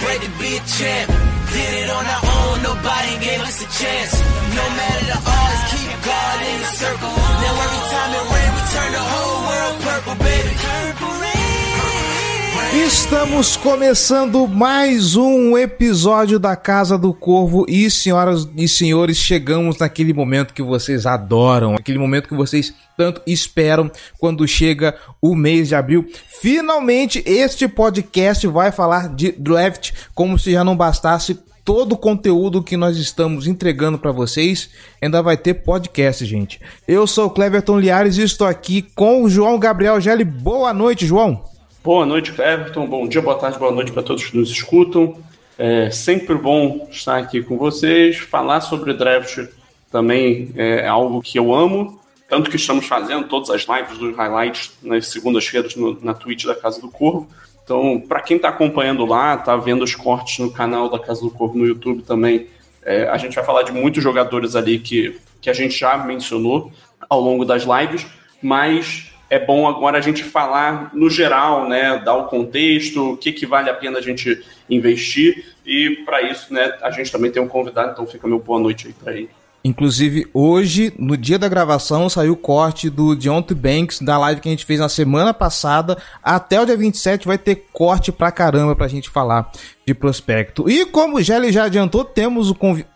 bred to be a champ. Did it on our own, nobody gave us a chance. No matter the odds, keep God in the circle. Now every time it rain, we turn the whole world purple, baby. Estamos começando mais um episódio da Casa do Corvo e senhoras e senhores, chegamos naquele momento que vocês adoram, aquele momento que vocês tanto esperam quando chega o mês de abril. Finalmente este podcast vai falar de draft, como se já não bastasse todo o conteúdo que nós estamos entregando para vocês, ainda vai ter podcast, gente. Eu sou o Cleverton Liares e estou aqui com o João Gabriel Gelli. Boa noite, João. Boa noite, Everton. Bom dia, boa tarde, boa noite para todos que nos escutam. É sempre bom estar aqui com vocês. Falar sobre draft também é algo que eu amo. Tanto que estamos fazendo todas as lives dos highlights nas segundas-feiras na Twitch da Casa do Corvo. Então, para quem está acompanhando lá, está vendo os cortes no canal da Casa do Corvo no YouTube também, é, a gente vai falar de muitos jogadores ali que, que a gente já mencionou ao longo das lives, mas é bom agora a gente falar no geral, né, dar o contexto, o que, que vale a pena a gente investir, e para isso, né, a gente também tem um convidado, então fica meu boa noite aí para ele. Inclusive, hoje, no dia da gravação, saiu o corte do Deontay Banks da live que a gente fez na semana passada. Até o dia 27 vai ter corte pra caramba pra gente falar de prospecto. E como o Gelli já adiantou, temos o convidado.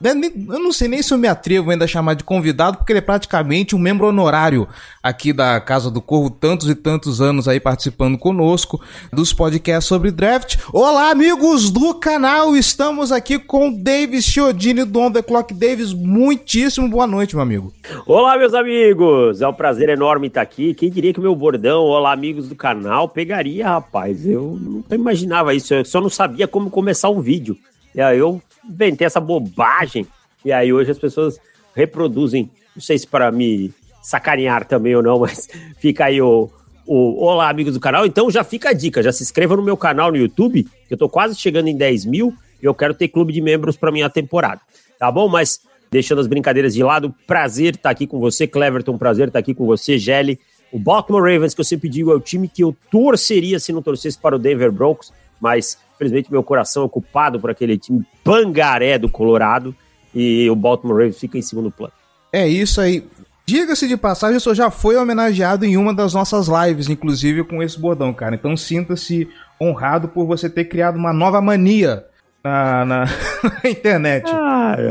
Eu não sei nem se eu me atrevo ainda a chamar de convidado, porque ele é praticamente um membro honorário aqui da Casa do Corvo, tantos e tantos anos aí participando conosco dos podcasts sobre draft. Olá, amigos do canal! Estamos aqui com Davis Chiodini do On The Clock. Davis, muitíssimo boa noite, meu amigo. Olá, meus amigos! É um prazer enorme estar aqui. Quem diria que o meu bordão, olá, amigos do canal, pegaria, rapaz? Eu não imaginava isso, eu só não sabia como começar um vídeo. E aí eu inventei essa bobagem. E aí hoje as pessoas reproduzem. Não sei se para me sacanear também ou não, mas fica aí o, o Olá, amigos do canal. Então já fica a dica, já se inscreva no meu canal no YouTube, que eu tô quase chegando em 10 mil e eu quero ter clube de membros para minha temporada. Tá bom? Mas deixando as brincadeiras de lado, prazer estar aqui com você, Cleverton, prazer estar aqui com você, Gelli. O Baltimore Ravens, que eu sempre digo, é o time que eu torceria se não torcesse para o Denver Broncos, mas Infelizmente, meu coração é ocupado por aquele time pangaré do Colorado e o Baltimore Ravens fica em segundo plano. É isso aí. Diga-se de passagem, o senhor já foi homenageado em uma das nossas lives, inclusive com esse bordão, cara. Então sinta-se honrado por você ter criado uma nova mania na, na, na internet. Ai,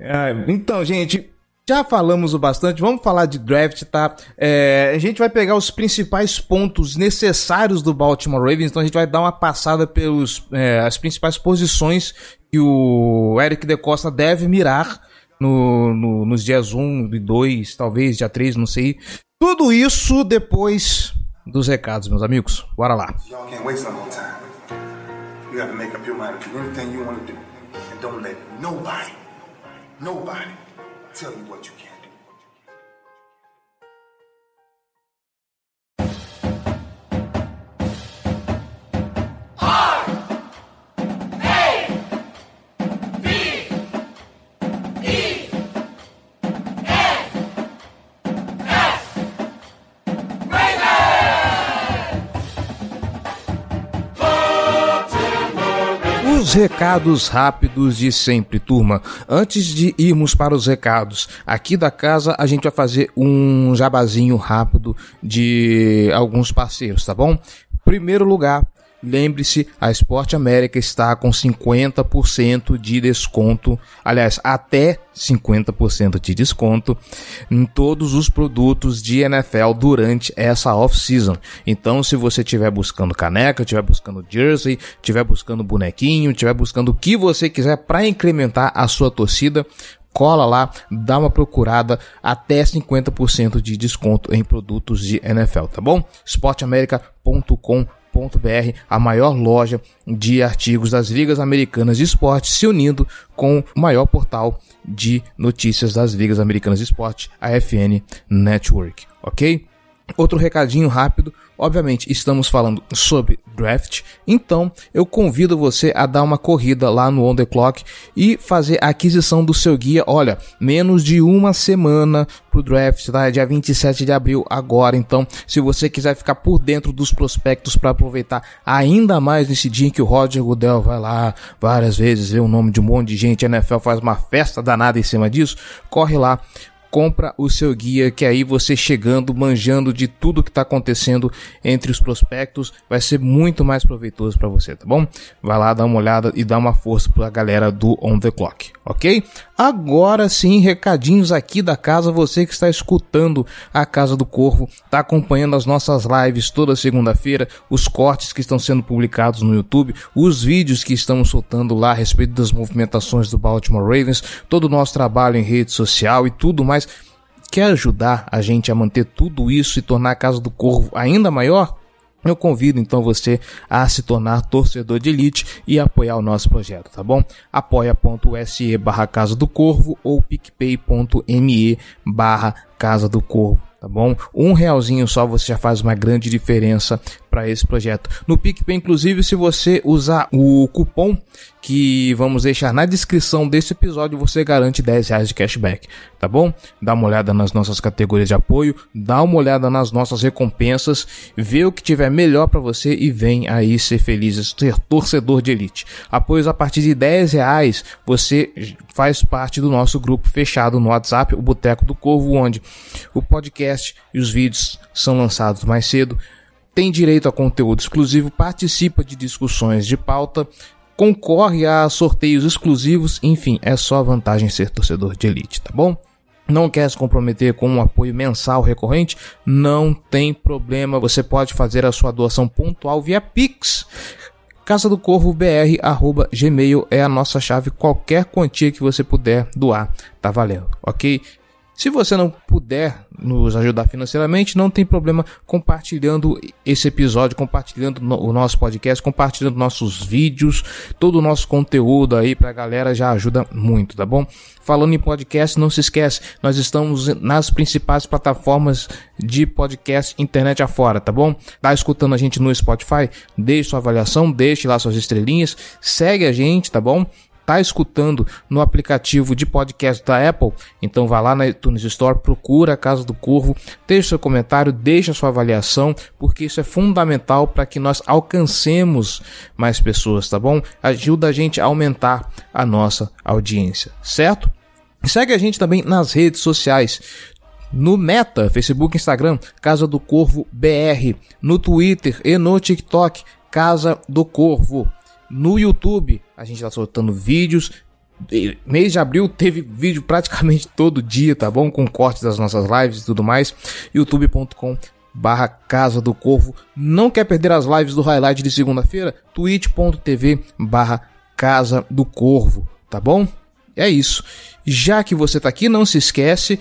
ai. Então, gente, já falamos o bastante, vamos falar de draft, tá? É, a gente vai pegar os principais pontos necessários do Baltimore Ravens, então a gente vai dar uma passada pelos é, principais posições que o Eric De Costa deve mirar no, no, nos dias 1 e 2, talvez dia 3, não sei. Tudo isso depois dos recados, meus amigos. Bora lá. Nobody tell you what you can do. Os recados rápidos de sempre, turma. Antes de irmos para os recados aqui da casa, a gente vai fazer um jabazinho rápido de alguns parceiros, tá bom? Primeiro lugar, Lembre-se, a Esporte América está com 50% de desconto, aliás, até 50% de desconto em todos os produtos de NFL durante essa off-season. Então, se você estiver buscando caneca, estiver buscando jersey, estiver buscando bonequinho, estiver buscando o que você quiser para incrementar a sua torcida, cola lá, dá uma procurada, até 50% de desconto em produtos de NFL, tá bom? esporteamerica.com a maior loja de artigos das ligas americanas de esporte, se unindo com o maior portal de notícias das ligas americanas de esporte, a FN Network, ok? Outro recadinho rápido, obviamente estamos falando sobre draft, então eu convido você a dar uma corrida lá no On The Clock e fazer a aquisição do seu guia, olha, menos de uma semana pro draft, tá? É dia 27 de abril agora, então se você quiser ficar por dentro dos prospectos para aproveitar ainda mais nesse dia em que o Roger Goodell vai lá várias vezes, vê o nome de um monte de gente, a NFL faz uma festa danada em cima disso, corre lá, compra o seu guia, que aí você chegando, manjando de tudo que está acontecendo entre os prospectos, vai ser muito mais proveitoso para você, tá bom? Vai lá dar uma olhada e dá uma força para a galera do On The Clock, ok? Agora sim, recadinhos aqui da casa, você que está escutando a Casa do Corvo, está acompanhando as nossas lives toda segunda-feira, os cortes que estão sendo publicados no YouTube, os vídeos que estamos soltando lá a respeito das movimentações do Baltimore Ravens, todo o nosso trabalho em rede social e tudo mais. Quer ajudar a gente a manter tudo isso e tornar a Casa do Corvo ainda maior? Eu convido então você a se tornar torcedor de elite e apoiar o nosso projeto, tá bom? apoia.se barra Casa do Corvo ou picpay.me barra Casa do Corvo tá bom? Um realzinho só você já faz uma grande diferença para esse projeto. No PicPay, inclusive, se você usar o cupom que vamos deixar na descrição desse episódio, você garante 10 reais de cashback, tá bom? Dá uma olhada nas nossas categorias de apoio, dá uma olhada nas nossas recompensas, vê o que tiver melhor para você e vem aí ser feliz, ser torcedor de elite. Apoios a partir de 10 reais, você faz parte do nosso grupo fechado no WhatsApp, o Boteco do Corvo, onde o podcast e os vídeos são lançados mais cedo tem direito a conteúdo exclusivo, participa de discussões de pauta, concorre a sorteios exclusivos, enfim, é só vantagem ser torcedor de elite, tá bom? Não quer se comprometer com um apoio mensal recorrente? Não tem problema, você pode fazer a sua doação pontual via Pix. Casa do Corvo BR arroba gmail é a nossa chave. Qualquer quantia que você puder doar, tá valendo, ok? Se você não puder nos ajudar financeiramente, não tem problema compartilhando esse episódio, compartilhando o nosso podcast, compartilhando nossos vídeos, todo o nosso conteúdo aí pra galera já ajuda muito, tá bom? Falando em podcast, não se esquece, nós estamos nas principais plataformas de podcast internet afora, tá bom? Tá escutando a gente no Spotify? Deixe sua avaliação, deixe lá suas estrelinhas, segue a gente, tá bom? Está escutando no aplicativo de podcast da Apple, então vá lá na iTunes Store, procura a Casa do Corvo, deixe seu comentário, deixe sua avaliação, porque isso é fundamental para que nós alcancemos mais pessoas, tá bom? Ajuda a gente a aumentar a nossa audiência, certo? Segue a gente também nas redes sociais. No Meta, Facebook, Instagram, Casa do Corvo BR. No Twitter e no TikTok, Casa do Corvo. No YouTube, a gente tá soltando vídeos. Mês de abril teve vídeo praticamente todo dia, tá bom? Com cortes das nossas lives e tudo mais. youtube.com barra Casa do Corvo. Não quer perder as lives do highlight de segunda-feira? twitch.tv barra Casa do Corvo, tá bom? É isso. Já que você tá aqui, não se esquece,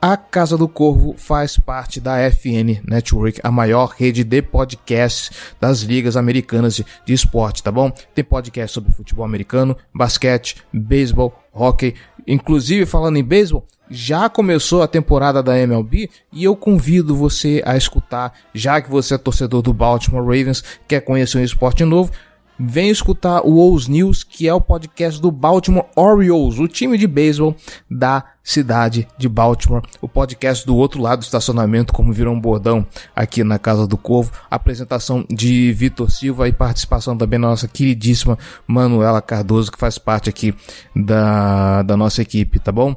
a Casa do Corvo faz parte da FN Network, a maior rede de podcasts das ligas americanas de, de esporte, tá bom? Tem podcast sobre futebol americano, basquete, beisebol, hockey. Inclusive, falando em beisebol, já começou a temporada da MLB e eu convido você a escutar, já que você é torcedor do Baltimore Ravens, quer conhecer um esporte novo, Vem escutar o Ous News, que é o podcast do Baltimore Orioles, o time de beisebol da cidade de Baltimore. O podcast do outro lado do estacionamento, como virou um bordão aqui na Casa do Corvo. Apresentação de Vitor Silva e participação também da nossa queridíssima Manuela Cardoso, que faz parte aqui da, da nossa equipe, tá bom?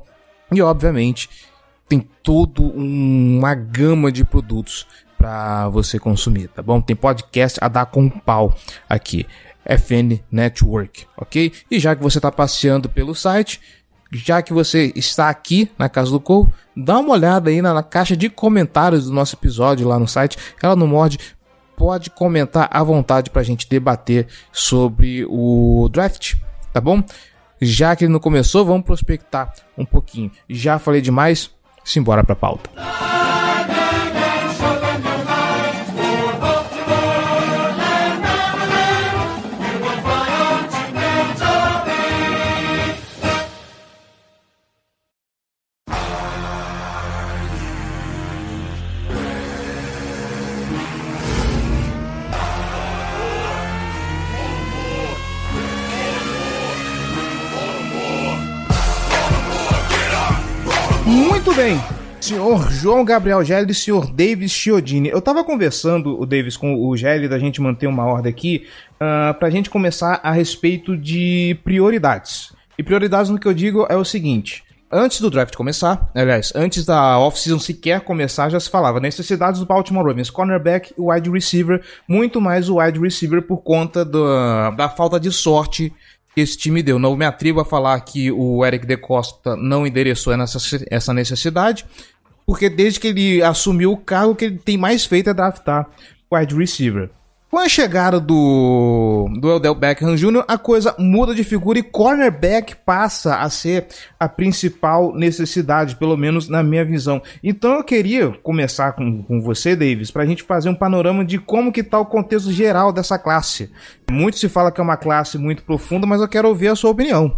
E obviamente tem toda uma gama de produtos para você consumir, tá bom? Tem podcast a dar com pau aqui. FN Network, ok? E já que você está passeando pelo site, já que você está aqui na Casa do Corvo, dá uma olhada aí na, na caixa de comentários do nosso episódio lá no site. Ela não morde, pode comentar à vontade para a gente debater sobre o draft, tá bom? Já que ele não começou, vamos prospectar um pouquinho. Já falei demais, simbora para a pauta. Muito bem. Senhor João Gabriel Gelli e senhor Davis Chiodini. Eu tava conversando, o Davis, com o Gelli, da gente manter uma ordem aqui, uh, pra gente começar a respeito de prioridades. E prioridades no que eu digo é o seguinte. Antes do draft começar, aliás, antes da off-season sequer começar, já se falava necessidades do Baltimore Ravens, cornerback e wide receiver, muito mais o wide receiver por conta do, da falta de sorte esse time deu. Não me atrevo a falar que o Eric De Costa não endereçou essa necessidade, porque desde que ele assumiu o cargo, que ele tem mais feito é draftar wide receiver. Com a chegada do, do Odell Beckham Jr., a coisa muda de figura e cornerback passa a ser a principal necessidade, pelo menos na minha visão. Então eu queria começar com, com você, Davis, para a gente fazer um panorama de como que está o contexto geral dessa classe. Muito se fala que é uma classe muito profunda, mas eu quero ouvir a sua opinião.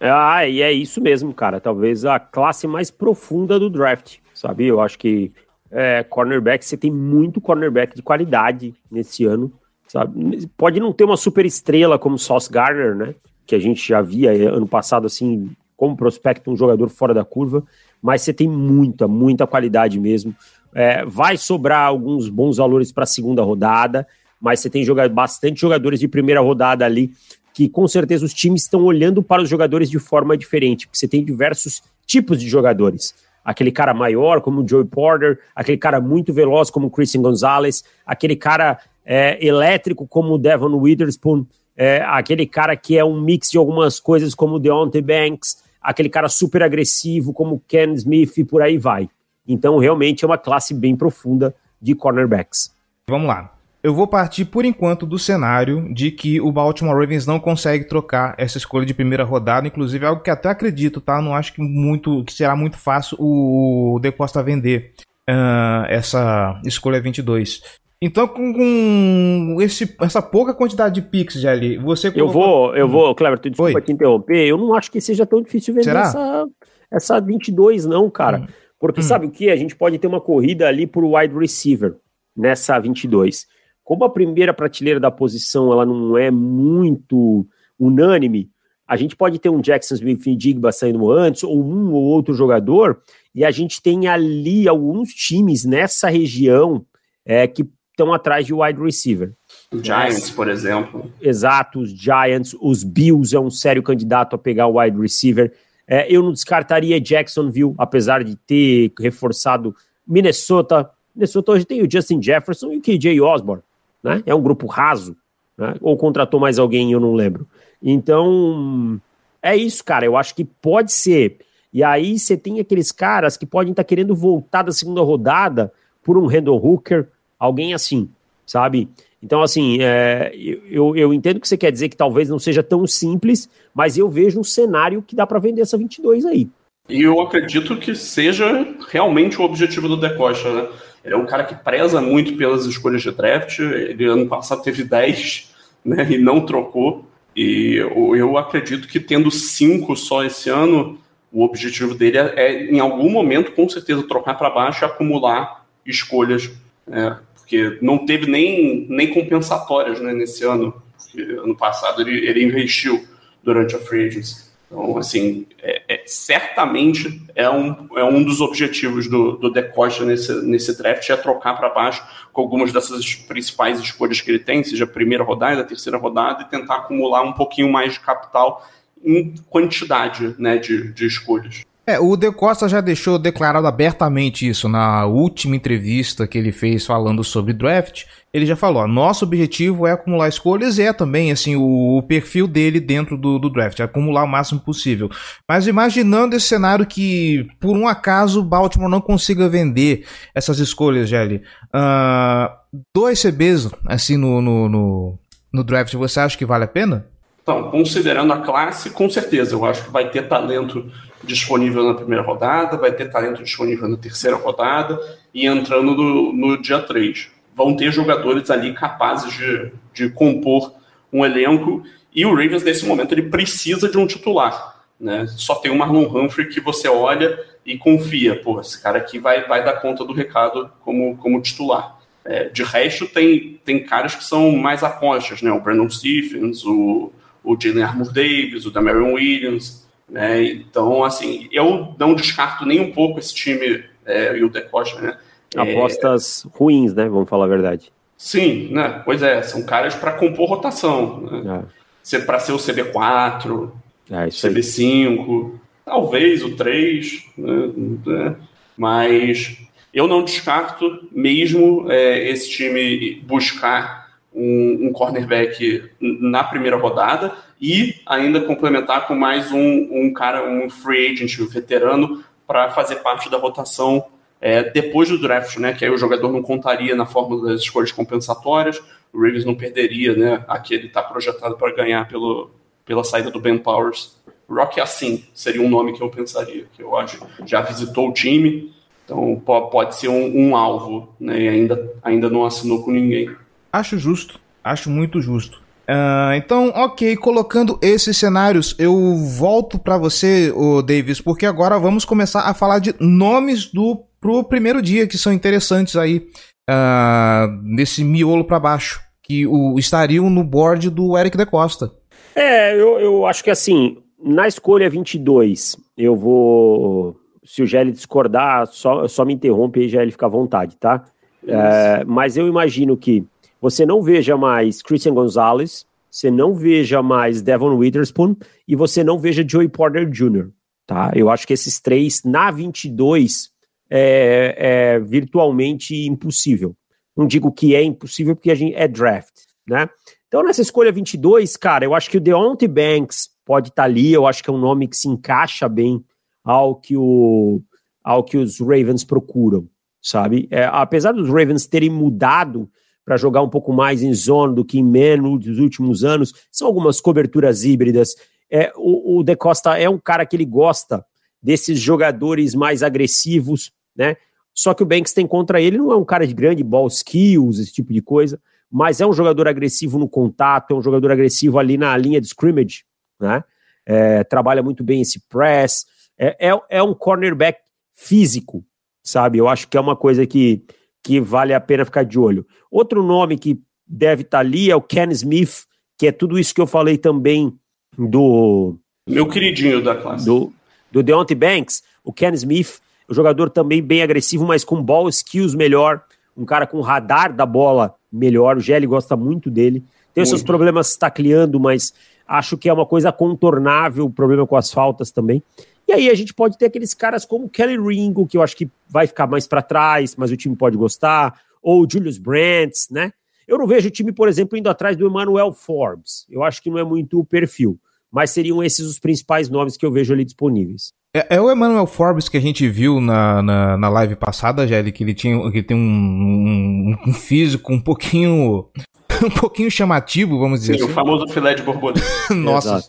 Ah, e é isso mesmo, cara. Talvez a classe mais profunda do draft, sabe? Eu acho que é, cornerback, você tem muito cornerback de qualidade nesse ano, sabe? Pode não ter uma super estrela como Sauce Garner, né? Que a gente já via ano passado, assim, como prospecto, um jogador fora da curva, mas você tem muita, muita qualidade mesmo. É, vai sobrar alguns bons valores para a segunda rodada, mas você tem joga bastante jogadores de primeira rodada ali que com certeza os times estão olhando para os jogadores de forma diferente, porque você tem diversos tipos de jogadores aquele cara maior como o Joey Porter, aquele cara muito veloz como o Christian Gonzalez, aquele cara é, elétrico como o Devon Witherspoon, é, aquele cara que é um mix de algumas coisas como o Deontay Banks, aquele cara super agressivo como o Ken Smith e por aí vai. Então, realmente é uma classe bem profunda de cornerbacks. Vamos lá eu vou partir por enquanto do cenário de que o Baltimore Ravens não consegue trocar essa escolha de primeira rodada, inclusive é algo que até acredito, tá? Não acho que muito que será muito fácil o De Costa vender uh, essa escolha 22. Então, com, com esse, essa pouca quantidade de picks, Jelly, você colocou... Eu vou, eu vou, Cleber, tu desculpa Oi? te interromper, eu não acho que seja tão difícil vender Será? essa, essa 22 não, cara. Hum. Porque hum. sabe o que? A gente pode ter uma corrida ali por wide receiver nessa 22. Como a primeira prateleira da posição ela não é muito unânime, a gente pode ter um Jackson Smith e Digba saindo antes, ou um ou outro jogador, e a gente tem ali alguns times nessa região é, que estão atrás de wide receiver. O Giants, por exemplo. Exato, os Giants, os Bills é um sério candidato a pegar o wide receiver. É, eu não descartaria Jacksonville, apesar de ter reforçado Minnesota. Minnesota hoje tem o Justin Jefferson e o KJ Osborne né? É um grupo raso, né? Ou contratou mais alguém, eu não lembro. Então, é isso, cara. Eu acho que pode ser. E aí você tem aqueles caras que podem estar tá querendo voltar da segunda rodada por um Randall Hooker, alguém assim, sabe? Então, assim, é, eu, eu entendo que você quer dizer que talvez não seja tão simples, mas eu vejo um cenário que dá para vender essa 22 aí. E eu acredito que seja realmente o objetivo do Decosta, né? Ele é um cara que preza muito pelas escolhas de draft. Ele ano passado teve 10 né, e não trocou. E eu, acredito que tendo cinco só esse ano, o objetivo dele é, é em algum momento, com certeza, trocar para baixo e acumular escolhas. Né, porque não teve nem, nem compensatórias né, nesse ano. Ano passado ele, ele investiu durante a free agency. Então, assim, é, é, certamente é um, é um dos objetivos do, do De Costa nesse, nesse draft, é trocar para baixo com algumas dessas principais escolhas que ele tem, seja a primeira rodada, a terceira rodada, e tentar acumular um pouquinho mais de capital em quantidade né, de, de escolhas. É, o De Costa já deixou declarado abertamente isso na última entrevista que ele fez falando sobre draft. Ele já falou: ó, nosso objetivo é acumular escolhas e é também assim o, o perfil dele dentro do, do, draft, acumular o máximo possível. Mas imaginando esse cenário que por um acaso Baltimore não consiga vender essas escolhas, Gelli, uh, dois CBs assim no, no, no, no draft, você acha que vale a pena? Então, considerando a classe, com certeza, eu acho que vai ter talento disponível na primeira rodada, vai ter talento disponível na terceira rodada e entrando no, no dia 3. Vão ter jogadores ali capazes de, de compor um elenco e o Ravens, nesse momento, ele precisa de um titular. Né? Só tem o Marlon Humphrey que você olha e confia, pô, esse cara aqui vai, vai dar conta do recado como, como titular. É, de resto, tem, tem caras que são mais apostas, né? O Brandon Stephens, o, o Jalen Armour Davis, o Damarion Williams, Né? Então, assim, eu não descarto nem um pouco esse time é, e o DeCosta, né? Apostas é... ruins, né? Vamos falar a verdade. Sim, né? Pois é, são caras para compor rotação. Né? É. Para ser o CB4, é, CB5, aí. talvez o 3, né? mas eu não descarto mesmo é, esse time buscar um, um, cornerback na primeira rodada e ainda complementar com mais um, um cara, um free agent, um veterano, para fazer parte da rotação é, depois do draft, né? Que aí o jogador não contaria na fórmula das escolhas compensatórias, o Ravens não perderia, né? Aqui ele está projetado para ganhar pelo, pela saída do Ben Powers. Rock assim seria um nome que eu pensaria, que eu acho já visitou o time, então pode ser um, um alvo, né? E ainda, ainda não assinou com ninguém. Acho justo, acho muito justo. Uh, então, ok, colocando esses cenários, eu volto para você, o Davis, porque agora vamos começar a falar de nomes do pro primeiro dia que são interessantes aí uh, nesse miolo para baixo, que o, estariam no board do Eric da Costa. É, eu, eu acho que assim, na escolha 22, eu vou. Se o GL discordar, só, só me interrompe e GL fica à vontade, tá? É, mas eu imagino que você não veja mais Christian Gonzalez, você não veja mais Devon Witherspoon e você não veja Joey Porter Jr., tá? Eu acho que esses três, na 22, é, é virtualmente impossível. Não digo que é impossível porque a gente é draft, né? Então, nessa escolha 22, cara, eu acho que o Deontay Banks pode estar tá ali, eu acho que é um nome que se encaixa bem ao que, o, ao que os Ravens procuram, sabe? É, apesar dos Ravens terem mudado para jogar um pouco mais em zone do que em man nos últimos anos. São algumas coberturas híbridas. É, o, o De Costa é um cara que ele gosta desses jogadores mais agressivos, né? Só que o Banks tem contra ele, não é um cara de grande ball skills, esse tipo de coisa, mas é um jogador agressivo no contato, é um jogador agressivo ali na linha de scrimmage, né? É, trabalha muito bem esse press, é, é, é um cornerback físico, sabe? Eu acho que é uma coisa que que vale a pena ficar de olho. Outro nome que deve estar tá ali é o Ken Smith, que é tudo isso que eu falei também do. Meu queridinho da classe. Do, do Deontay Banks, o Ken Smith, o jogador também bem agressivo, mas com ball skills melhor, um cara com radar da bola melhor. O Gelli gosta muito dele. Tem seus problemas tacleando, mas acho que é uma coisa contornável o problema com as faltas também. E aí a gente pode ter aqueles caras como Kelly Ringo, que eu acho que vai ficar mais para trás, mas o time pode gostar, ou Julius Brandt, né? Eu não vejo o time, por exemplo, indo atrás do Emmanuel Forbes. Eu acho que não é muito o perfil. Mas seriam esses os principais nomes que eu vejo ali disponíveis. É, é o Emmanuel Forbes que a gente viu na, na, na live passada, Gelli, que ele tinha que tem um, um, um, físico um pouquinho um pouquinho chamativo, vamos dizer Sim, assim. o famoso filé de borboleta. Nossa.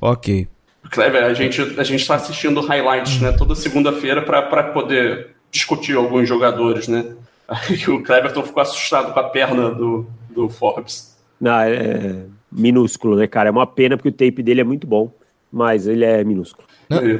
ok. Kleber, a gente a gente está assistindo highlights, né, toda segunda-feira para poder discutir alguns jogadores, né? Aí o Cleverton ficou assustado com a perna do, do Forbes. Não, é, é minúsculo, né, cara? É uma pena porque o tape dele é muito bom, mas ele é minúsculo.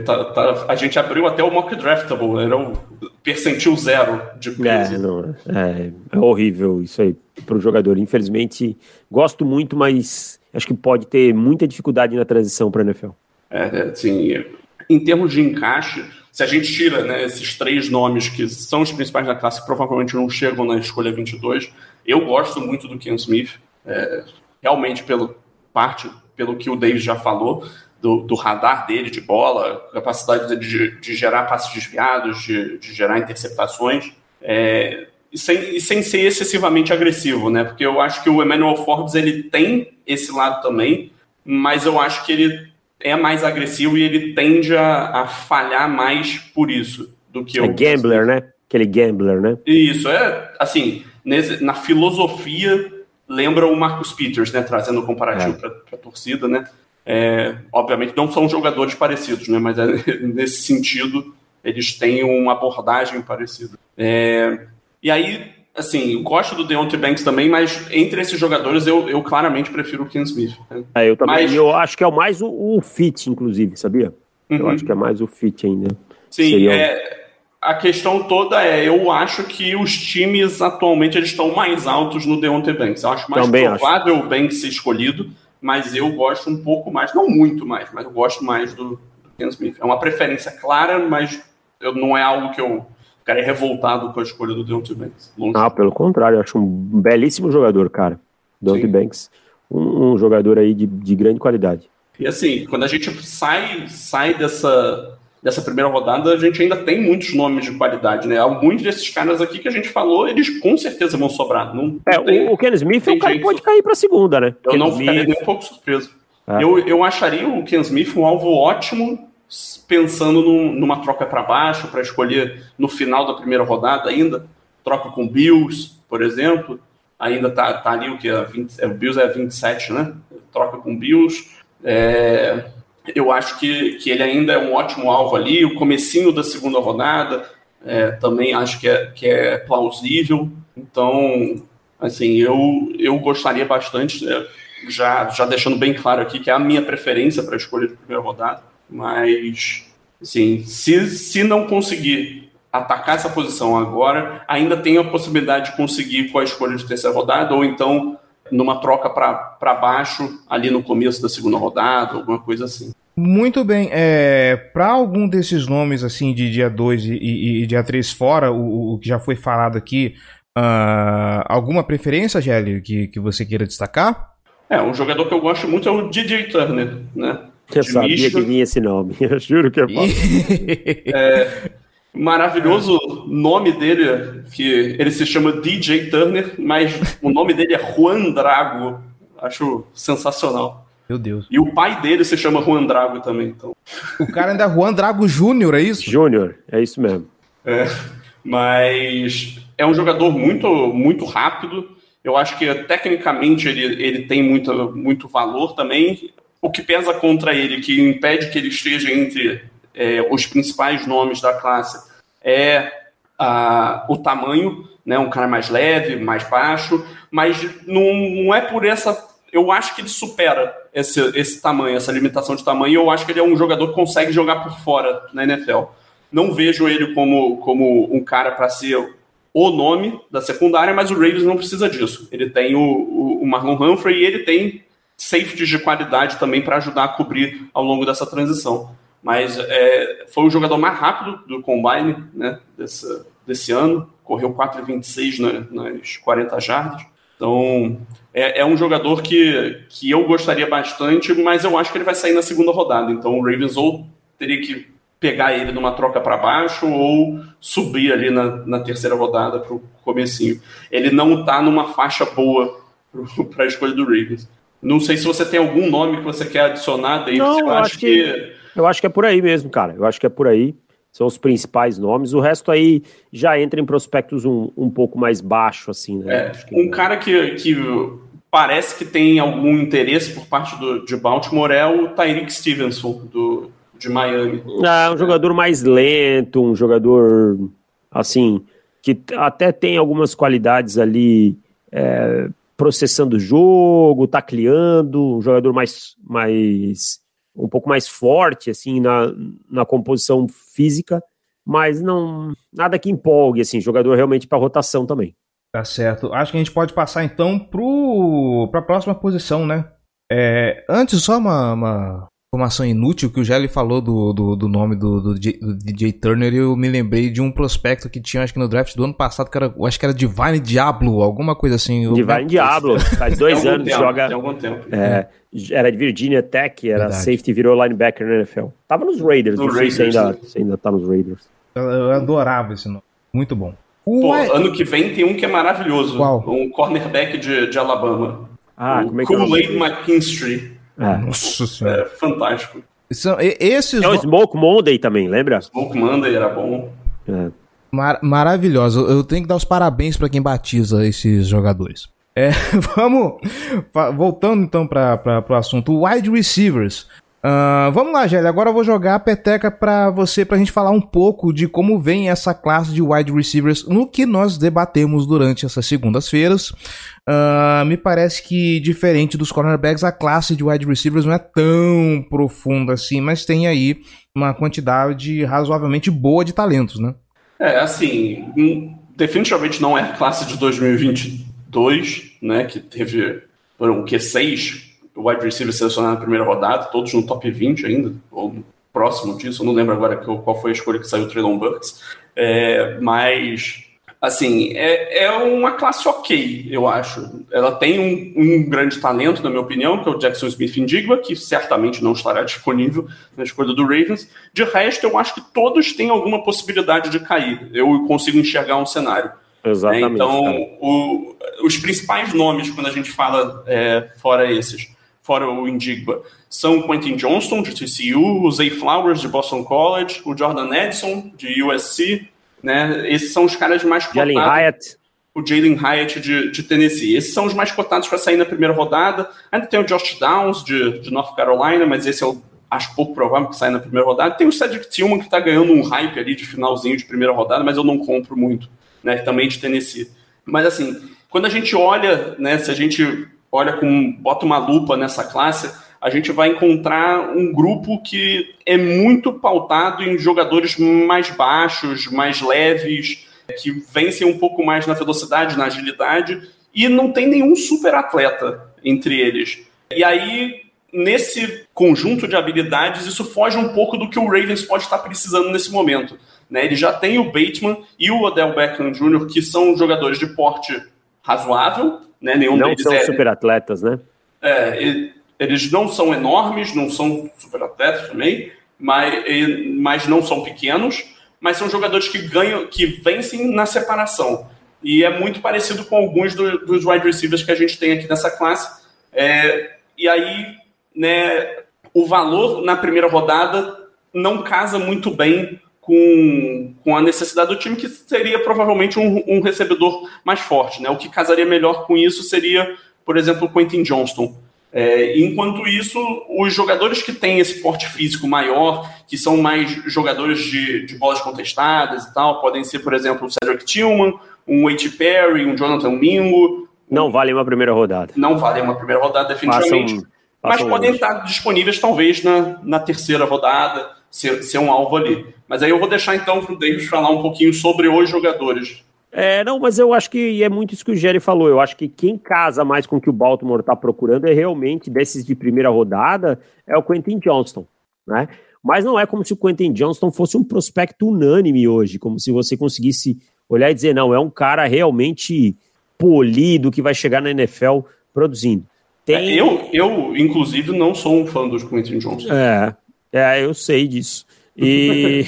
Tá, tá, a gente abriu até o mock draftable, era o percentil zero de peso. É, não, é, é horrível isso aí para o jogador. Infelizmente, gosto muito, mas acho que pode ter muita dificuldade na transição para a NFL. É, assim, em termos de encaixe, se a gente tira né, esses três nomes que são os principais da classe, que provavelmente não chegam na escolha 22, eu gosto muito do Ken Smith, é, realmente pelo parte pelo que o Davis já falou, do, do radar dele de bola, capacidade de, de gerar passos desviados, de, de gerar interceptações, é, e, sem, e sem ser excessivamente agressivo, né? Porque eu acho que o Emmanuel Forbes ele tem esse lado também, mas eu acho que ele é mais agressivo e ele tende a, a falhar mais por isso do que é o. Gambler, né? Aquele gambler, né? Isso, é assim, nesse, na filosofia lembra o Marcus Peters, né? Trazendo o comparativo é. para a torcida, né? É, obviamente não são jogadores parecidos, né? Mas é, nesse sentido eles têm uma abordagem parecida. É, e aí assim, gosto do Deontay Banks também, mas entre esses jogadores eu, eu claramente prefiro o Ken Smith. Né? É, eu também. Mas... Eu acho que é o mais o, o fit, inclusive, sabia? Uhum. Eu acho que é mais o fit ainda. Sim, Seria... é, a questão toda é, eu acho que os times atualmente eles estão mais altos no Deontay Banks. Eu acho mais também provável acho. o Banks ser escolhido, mas eu gosto um pouco mais, não muito mais, mas eu gosto mais do, do Ken Smith. É uma preferência clara, mas eu, não é algo que eu ficarei revoltado com a escolha do Deontay Banks. Longe. Ah, pelo contrário, eu acho um belíssimo jogador, cara. Deontay Banks, um, um, jogador aí de, de grande qualidade. E assim, quando a gente sai, sai dessa, dessa primeira rodada, a gente ainda tem muitos nomes de qualidade, né? Muitos desses caras aqui que a gente falou, eles com certeza vão sobrar. Não, é, tem, o Ken Smith é um cara que pode cair para segunda, né? Eu Ken não Smith... ficaria nem um pouco surpreso. É. Eu, eu acharia o Ken Smith um alvo ótimo pensando num, numa troca para baixo, para escolher no final da primeira rodada ainda, troca com Bills, por exemplo, ainda tá, tá ali o que? É 20, é, o Bills é 27, né? Troca com Bills. É, eu acho que, que ele ainda é um ótimo alvo ali. O comecinho da segunda rodada é, também acho que é, que é plausível. Então, assim, eu, eu gostaria bastante, é, já, já deixando bem claro aqui que é a minha preferência para a escolha de primeira rodada. Mas, assim, se, se não conseguir atacar essa posição agora, ainda tem a possibilidade de conseguir com a escolha de terceira rodada, ou então numa troca para baixo ali no começo da segunda rodada, alguma coisa assim. Muito bem. É, para algum desses nomes assim de dia 2 e, e, e, dia 3 fora, o, o, que já foi falado aqui, uh, alguma preferência, Gelli, que, que você queira destacar? É, um jogador que eu gosto muito é o DJ Turner, né? Eu sabia Michigan. que vinha esse nome, eu juro que eu falo. é, maravilhoso nome dele, que ele se chama DJ Turner, mas o nome dele é Juan Drago. Acho sensacional. Meu Deus. E o pai dele se chama Juan Drago também, então. O cara ainda é Juan Drago Júnior, é isso? Júnior, é isso mesmo. É, mas é um jogador muito, muito rápido. Eu acho que tecnicamente ele, ele tem muito, muito valor também. O que pesa contra ele, que impede que ele esteja entre é, os principais nomes da classe, é a, o tamanho, né? Um cara mais leve, mais baixo, mas não, não é por essa. Eu acho que ele supera esse, esse tamanho, essa limitação de tamanho. Eu acho que ele é um jogador que consegue jogar por fora na NFL. Não vejo ele como, como um cara para ser o nome da secundária, mas o Ravens não precisa disso. Ele tem o, o, o Marlon Humphrey e ele tem safeties de qualidade também para ajudar a cobrir ao longo dessa transição. Mas é, foi o jogador mais rápido do Combine né, desse, desse ano, correu 4,26 na, nas 40 jardas. Então, é, é, um jogador que, que eu gostaria bastante, mas eu acho que ele vai sair na segunda rodada. Então, o Ravens ou teria que pegar ele numa troca para baixo ou subir ali na, na terceira rodada para o comecinho. Ele não está numa faixa boa para a escolha do Ravens. Não sei se você tem algum nome que você quer adicionar, David. Não, eu acho que... que... Eu acho que é por aí mesmo, cara. Eu acho que é por aí. São os principais nomes. O resto aí já entra em prospectos um, um pouco mais baixo, assim, né? É, um cara que, que parece que tem algum interesse por parte do, de Baltimore é o Tyreek Stevenson, do, de Miami. Ah, um jogador mais lento, um jogador, assim, que até tem algumas qualidades ali... É, processando o jogo, tacleando, um jogador mais, mais um pouco mais forte assim na, na composição física, mas não nada que empolgue assim, jogador realmente para rotação também. Tá certo. Acho que a gente pode passar então para a próxima posição, né? É, antes só uma, uma, informação inútil que o Gelli falou do, do, do nome do, do, DJ, do, DJ, Turner eu me lembrei de um prospecto que tinha, acho que no draft do ano passado, que era, acho que era Divine Diablo, alguma coisa assim. Divine Diablo, faz dois anos, tempo, joga. Tem algum tempo. É, era de Virginia Tech, era Verdade. safety, virou linebacker na NFL. Tava nos Raiders, no não Raiders, sei se ainda, se ainda tá nos Raiders. Eu, eu adorava esse nome, muito bom. Pô, ano que vem tem um que é maravilhoso. Qual? Um cornerback de, de Alabama. Ah, o como é que Kool-Aid McKinstry. É. Nossa senhora. É fantástico. São, esses é o Smoke Monday também, lembra? Smoke Monday era bom. É. Mar maravilhoso. Eu tenho que dar os parabéns para quem batiza esses jogadores. É, vamos. Voltando então para o assunto. Wide receivers. Uh, vamos lá, Gelli. Agora eu vou jogar a peteca para você, para a gente falar um pouco de como vem essa classe de wide receivers no que nós debatemos durante essas segundas-feiras. Uh, me parece que, diferente dos cornerbacks, a classe de wide receivers não é tão profunda assim, mas tem aí uma quantidade razoavelmente boa de talentos, né? É, assim, hum, definitivamente não é a classe de 2022, né, que teve, foram o que, seis wide receivers selecionados na primeira rodada, todos no top 20 ainda, ou próximo disso, eu não lembro agora qual foi a escolha que saiu o Traylon Burks, é, mas assim, é, é uma classe ok, eu acho. Ela tem um, um, grande talento, na minha opinião, que é o Jackson Smith Indigba, que certamente não estará disponível na escolha do Ravens. De resto, eu acho que todos têm alguma possibilidade de cair. Eu consigo enxergar um cenário. Exatamente. É, então, o, os principais nomes, quando a gente fala é, fora esses, fora o Indigba, são o Quentin Johnston, de TCU, o Zay Flowers, de Boston College, o Jordan Edson, de USC, né? Esses são os caras mais cotados. Jalen Hyatt. O Jalen Hyatt de, de, Tennessee. Esses são os mais cotados para sair na primeira rodada. Ainda tem o Josh Downs de, de North Carolina, mas esse eu acho pouco provável que saia na primeira rodada. Tem o Cedric Tillman que está ganhando um hype ali de finalzinho de primeira rodada, mas eu não compro muito, né? Também de Tennessee. Mas assim, quando a gente olha, né? Se a gente olha com bota uma lupa nessa classe, a gente vai encontrar um grupo que é muito pautado em jogadores mais baixos, mais leves, que vencem um pouco mais na velocidade, na agilidade, e não tem nenhum super atleta entre eles. E aí, nesse conjunto de habilidades, isso foge um pouco do que o Ravens pode estar precisando nesse momento. Né? Ele já tem o Bateman e o Odell Beckham Jr., que são jogadores de porte razoável. Né? Nenhum não são é... super atletas, né? É, eles não são enormes, não são super atletas também, mas, mas não são pequenos, mas são jogadores que ganham, que vencem na separação. E é muito parecido com alguns do, dos wide receivers que a gente tem aqui nessa classe. É, e aí, né, o valor na primeira rodada não casa muito bem com, com a necessidade do time, que seria provavelmente um, um recebedor mais forte. Né? O que casaria melhor com isso seria, por exemplo, o Quentin Johnston. É, enquanto isso, os jogadores que têm esse porte físico maior, que são mais jogadores de, de bolas contestadas e tal, podem ser, por exemplo, o Cedric Tillman, um Wade Perry, um Jonathan Mingo. Não vale uma primeira rodada. Não vale uma primeira rodada, definitivamente. Passam, passam mas podem longe. estar disponíveis, talvez, na, na terceira rodada, ser, ser um alvo ali. Mas aí eu vou deixar, então, para o Davis falar um pouquinho sobre os jogadores é, não, mas eu acho que é muito isso que o Jerry falou. Eu acho que quem casa mais com o que o Baltimore está procurando é realmente, desses de primeira rodada, é o Quentin Johnston, né? Mas não é como se o Quentin Johnston fosse um prospecto unânime hoje, como se você conseguisse olhar e dizer, não, é um cara realmente polido que vai chegar na NFL produzindo. Tem... É, eu, eu, inclusive, não sou um fã dos Quentin Johnston. É, é eu sei disso. E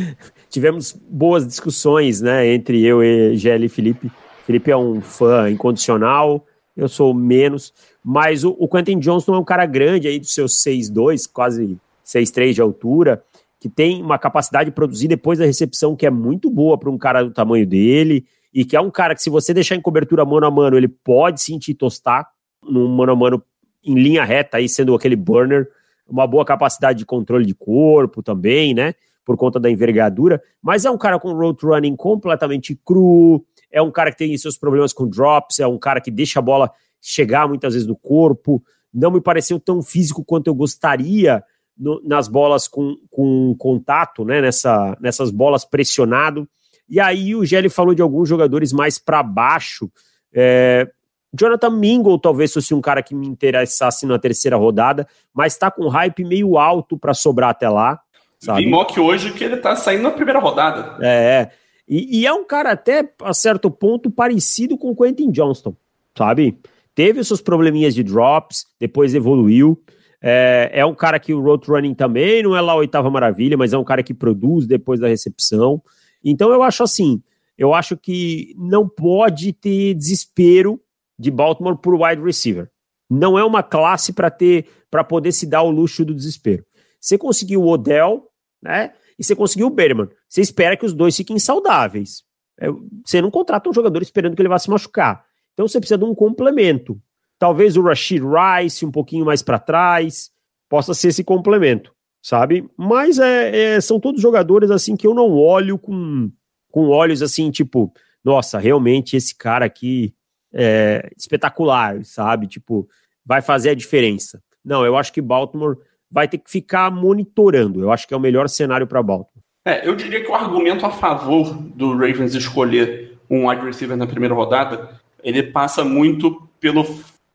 tivemos boas discussões, né, entre eu e GL e Felipe. Felipe é um fã incondicional, eu sou menos, mas o, o Quentin Johnson é um cara grande aí dos seus 6'2, quase 6'3 de altura, que tem uma capacidade de produzir depois da recepção que é muito boa para um cara do tamanho dele, e que é um cara que se você deixar em cobertura mano a mano, ele pode sentir tostar num mano a mano em linha reta aí, sendo aquele burner, uma boa capacidade de controle de corpo também, né? por conta da envergadura, mas é um cara com road running completamente cru, é um cara que tem seus problemas com drops, é um cara que deixa a bola chegar muitas vezes no corpo, não me pareceu tão físico quanto eu gostaria no, nas bolas com, com contato, né, nessa, nessas bolas pressionado. E aí o Gelli falou de alguns jogadores mais para baixo. É, Jonathan Mingle talvez fosse um cara que me interessasse na terceira rodada, mas está com hype meio alto para sobrar até lá. Sabe? Vi mock hoje que ele tá saindo na primeira rodada. É, é. E, e, é um cara até, a certo ponto, parecido com o Quentin Johnston, sabe? Teve seus probleminhas de drops, depois evoluiu. É, é um cara que o road running também não é lá a oitava maravilha, mas é um cara que produz depois da recepção. Então eu acho assim, eu acho que não pode ter desespero de Baltimore por wide receiver. Não é uma classe para ter para poder se dar o luxo do desespero. Você conseguiu o Odell, né? E você conseguiu o Berman. Você espera que os dois fiquem saudáveis. É, você não contrata um jogador esperando que ele vá se machucar. Então você precisa de um complemento. Talvez o Rashid Rice um pouquinho mais para trás possa ser esse complemento, sabe? Mas é, é, são todos jogadores assim que eu não olho com, com olhos assim, tipo, nossa, realmente esse cara aqui é espetacular, sabe? Tipo, vai fazer a diferença. Não, eu acho que Baltimore vai ter que ficar monitorando. Eu acho que é o melhor cenário para Baltimore. É, eu diria que o argumento a favor do Ravens escolher um wide receiver na primeira rodada, ele passa muito pelo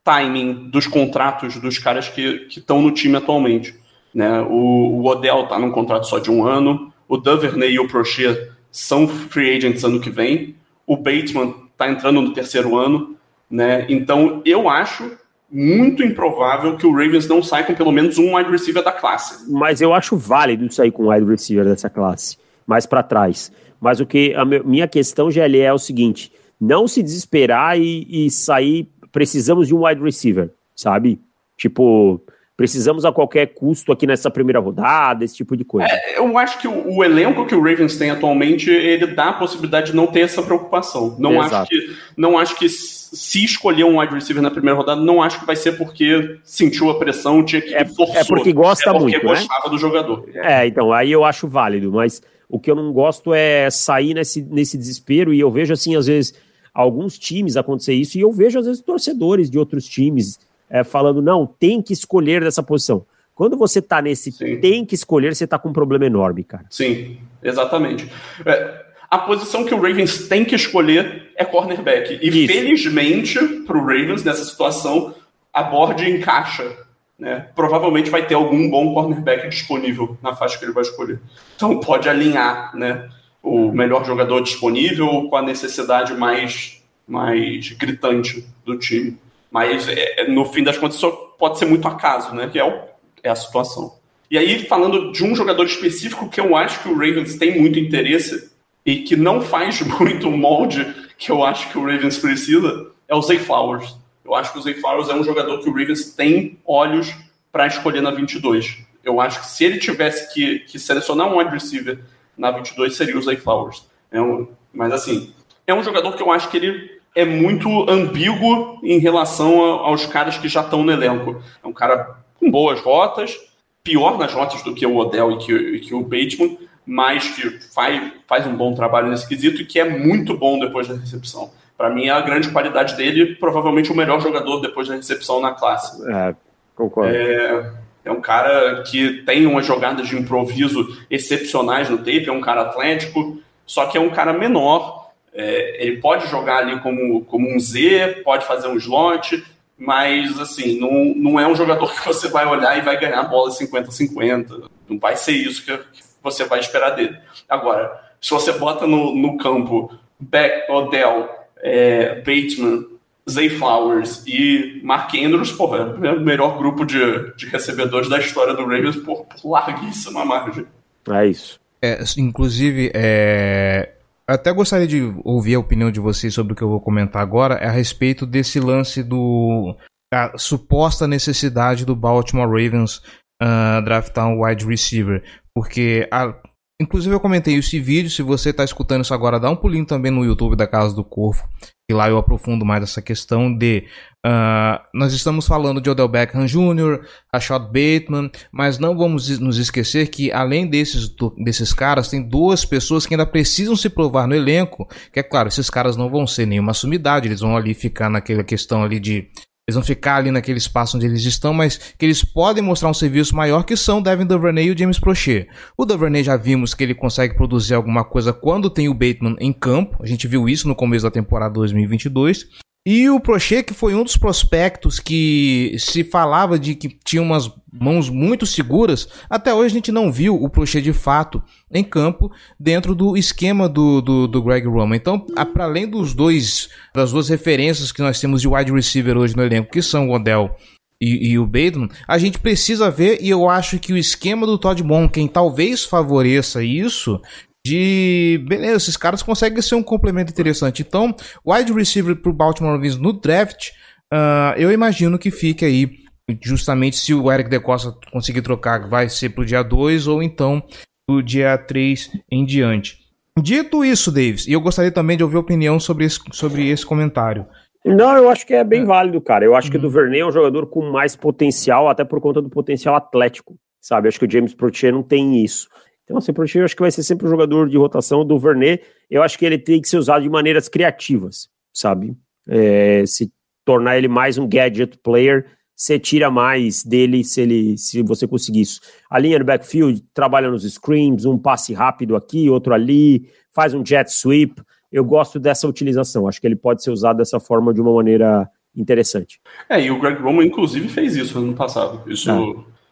timing dos contratos dos caras que estão no time atualmente. Né? O, o Odell está num contrato só de um ano, o Duvernay e o Prochet são free agents ano que vem, o Bateman está entrando no terceiro ano, né? Então eu acho muito improvável que o Ravens não saia com pelo menos um wide receiver da classe. Mas eu acho válido sair com um wide receiver dessa classe, mais para trás. Mas o que a minha questão, GL, é o seguinte: não se desesperar e, e sair. Precisamos de um wide receiver, sabe? Tipo, precisamos a qualquer custo aqui nessa primeira rodada, esse tipo de coisa. É, eu acho que o, o, elenco que o Ravens tem atualmente, ele dá a possibilidade de não ter essa preocupação. Não acho que não acho que se escolher um wide receiver na primeira rodada, não acho que vai ser porque sentiu a pressão, tinha que é, forçou, é porque gosta é porque muito, né? gostava né? do jogador. É, então, aí eu acho válido, mas o que eu não gosto é sair nesse, nesse desespero e eu vejo assim às vezes alguns times acontecer isso e eu vejo às vezes torcedores de outros times é, falando, não, tem que escolher dessa posição. Quando você tá nesse Sim. tem que escolher, você tá com um problema enorme, cara. Sim, exatamente. É, a posição que o Ravens tem que escolher é cornerback. E Isso. felizmente para o Ravens, nessa situação, a board encaixa. Né? Provavelmente vai ter algum bom cornerback disponível na faixa que ele vai escolher. Então pode alinhar né, o melhor jogador disponível com a necessidade mais, mais gritante do time. Mas é, é, no fim das contas, isso pode ser muito acaso, né? Que é, o, é a situação. E aí, falando de um jogador específico que eu acho que o Ravens tem muito interesse e que não faz muito molde que eu acho que o Ravens precisa, é o Zay Flowers. Eu acho que o Zay Flowers é um jogador que o Ravens tem olhos para escolher na 22. Eu acho que se ele tivesse que, que selecionar um wide receiver na 22, seria o Zay Flowers. É um, mas assim, é um jogador que eu acho que ele é muito ambíguo em relação a, aos caras que já estão no elenco. É um cara com boas rotas, pior nas rotas do que o Odell e que, e que o Bateman, mas que faz, faz um bom trabalho nesse quesito e que é muito bom depois da recepção. Para mim, é a grande qualidade dele, provavelmente o melhor jogador depois da recepção na classe. É, concordo. É, é um cara que tem umas jogadas de improviso excepcionais no tape, é um cara atlético, só que é um cara menor, é, ele pode jogar ali como, como um Z, pode fazer um slot, mas assim, não, não é um jogador que você vai olhar e vai ganhar a bola 50-50. Não vai ser isso que você vai esperar dele. Agora, se você bota no, no campo Beck, Odell, é, Bateman, Zay Flowers e Mark Andrews, porra, é o melhor grupo de, de recebedores da história do Ravens por, por larguíssima margem. É isso. É, inclusive, é, até gostaria de ouvir a opinião de vocês sobre o que eu vou comentar agora é a respeito desse lance do a suposta necessidade do Baltimore Ravens uh, draftar um wide receiver, porque a, inclusive eu comentei esse vídeo, se você está escutando isso agora, dá um pulinho também no YouTube da Casa do Corvo, e lá eu aprofundo mais essa questão de Uh, nós estamos falando de Odell Beckham Jr., Rashad Bateman, mas não vamos nos esquecer que além desses, desses caras, tem duas pessoas que ainda precisam se provar no elenco, que é claro, esses caras não vão ser nenhuma sumidade, eles vão ali ficar naquela questão ali de eles vão ficar ali naquele espaço onde eles estão, mas que eles podem mostrar um serviço maior que são Devin Duvernay e o James Prochet. O Duvernay já vimos que ele consegue produzir alguma coisa quando tem o Bateman em campo. A gente viu isso no começo da temporada 2022. E o Prochet, que foi um dos prospectos que se falava de que tinha umas mãos muito seguras, até hoje a gente não viu o Prochet de fato em campo dentro do esquema do, do, do Greg Roman. Então, para além dos dois, das duas referências que nós temos de wide receiver hoje no elenco, que são o Odell e, e, o Bateman, a gente precisa ver, e eu acho que o esquema do Todd Monken talvez favoreça isso, de beleza, esses caras conseguem ser um complemento interessante. Então, wide receiver pro Baltimore Ravens no draft, uh, eu imagino que fique aí justamente se o Eric DeCosta conseguir trocar, vai ser pro dia 2 ou então do dia 3 em diante. Dito isso, Davis, e eu gostaria também de ouvir a opinião sobre esse, sobre esse comentário. Não, eu acho que é bem é. válido, cara. Eu acho uhum. que o Duvernay é um jogador com mais potencial, até por conta do potencial atlético, sabe? Eu acho que o James Protier não tem isso. Então, assim, o eu acho que vai ser sempre um jogador de rotação do Vernet. Eu acho que ele tem que ser usado de maneiras criativas, sabe? É, se tornar ele mais um gadget player, você tira mais dele se ele se você conseguir isso. A linha do backfield trabalha nos screens, um passe rápido aqui, outro ali, faz um jet sweep. Eu gosto dessa utilização. Acho que ele pode ser usado dessa forma de uma maneira interessante. É, e o Greg Roman, inclusive, fez isso no passado. Isso Ah.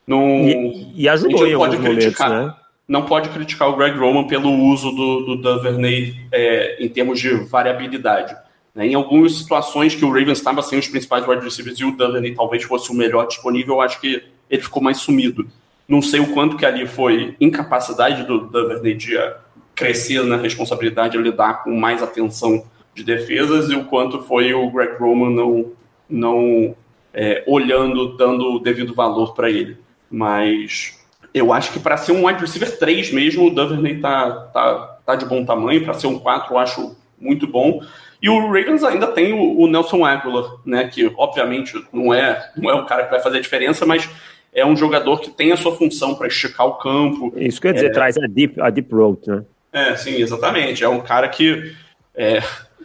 não. E, e ajudou em alguns momentos, criticar. né? Não pode criticar o Greg Roman pelo uso do, do Duvernay é, em termos de variabilidade. né? Em algumas situações que o Ravens estava sem os principais wide receivers e o Duvernay talvez fosse o melhor disponível, eu acho que ele ficou mais sumido. Não sei o quanto que ali foi incapacidade do Duvernay de crescer na responsabilidade de lidar com mais atenção de defesas e o quanto foi o Greg Roman não, não é, olhando, dando o devido valor para ele. Mas eu acho que para ser um wide receiver 3 mesmo, o Duvernay tá, tá, tá de bom tamanho. Para ser um 4, eu acho muito bom. E o Ravens ainda tem o, o Nelson Aguilar, né? Que obviamente não é, não é o cara que vai fazer a diferença, mas é um jogador que tem a sua função para esticar o campo. Isso quer dizer, traz a deep, a deep road, né? É, sim, exatamente. É um cara que, é,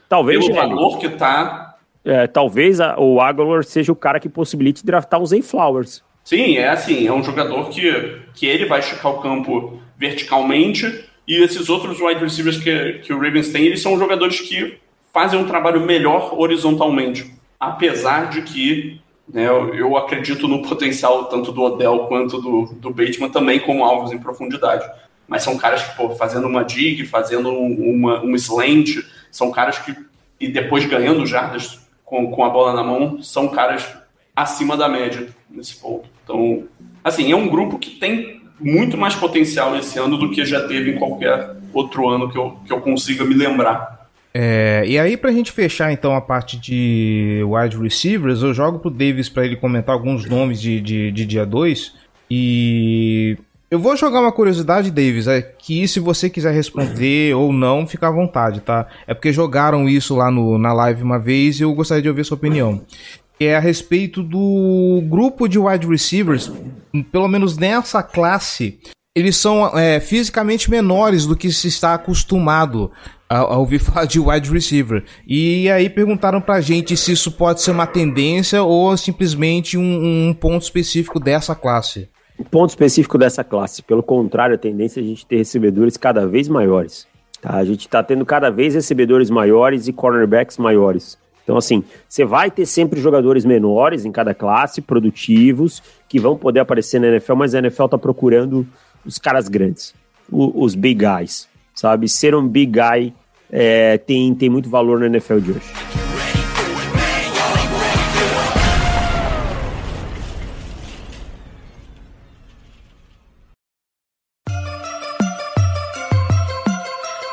Talvez, pelo valor que tá. é, talvez a- o Aguilar seja o cara que possibilite draftar o Zay Flowers. Sim, é assim, é um jogador que, que ele vai esticar o campo verticalmente e esses outros wide receivers que, que o Ravens tem, eles são jogadores que fazem um trabalho melhor horizontalmente. Apesar de que né, eu, acredito no potencial tanto do Odell quanto do, do Bateman também como alvos em profundidade. Mas são caras que, pô, fazendo uma dig, fazendo um- uma, um slant, são caras que, e depois ganhando jardas com, com a bola na mão, são caras acima da média nesse ponto. Então, assim, é um grupo que tem muito mais potencial esse ano do que já teve em qualquer outro ano que eu, que eu consiga me lembrar. É, e aí, pra gente fechar então a parte de wide receivers, eu jogo pro Davis pra ele comentar alguns nomes de, de, de dia 2. E eu vou jogar uma curiosidade, Davis, é que se você quiser responder ou não, fica à vontade, tá? É porque jogaram isso lá no, na live uma vez e eu gostaria de ouvir sua opinião. É a respeito do grupo de wide receivers, pelo menos nessa classe, eles são é, fisicamente menores do que se está acostumado a, a ouvir falar de wide receiver. E aí perguntaram pra gente se isso pode ser uma tendência ou simplesmente um, um ponto específico dessa classe. Um ponto específico dessa classe. Pelo contrário, a tendência é a gente ter recebedores cada vez maiores. Tá? A gente está tendo cada vez recebedores maiores e cornerbacks maiores. Então, assim, você vai ter sempre jogadores menores em cada classe, produtivos, que vão poder aparecer na NFL, mas a NFL está procurando os caras grandes, os big guys, sabe? Ser um big guy é, tem, tem muito valor na NFL de hoje.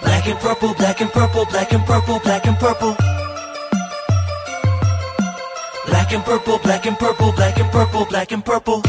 Black and purple, black and purple, black and purple, black and purple. Black and purple, black and purple, black and purple, black and purple.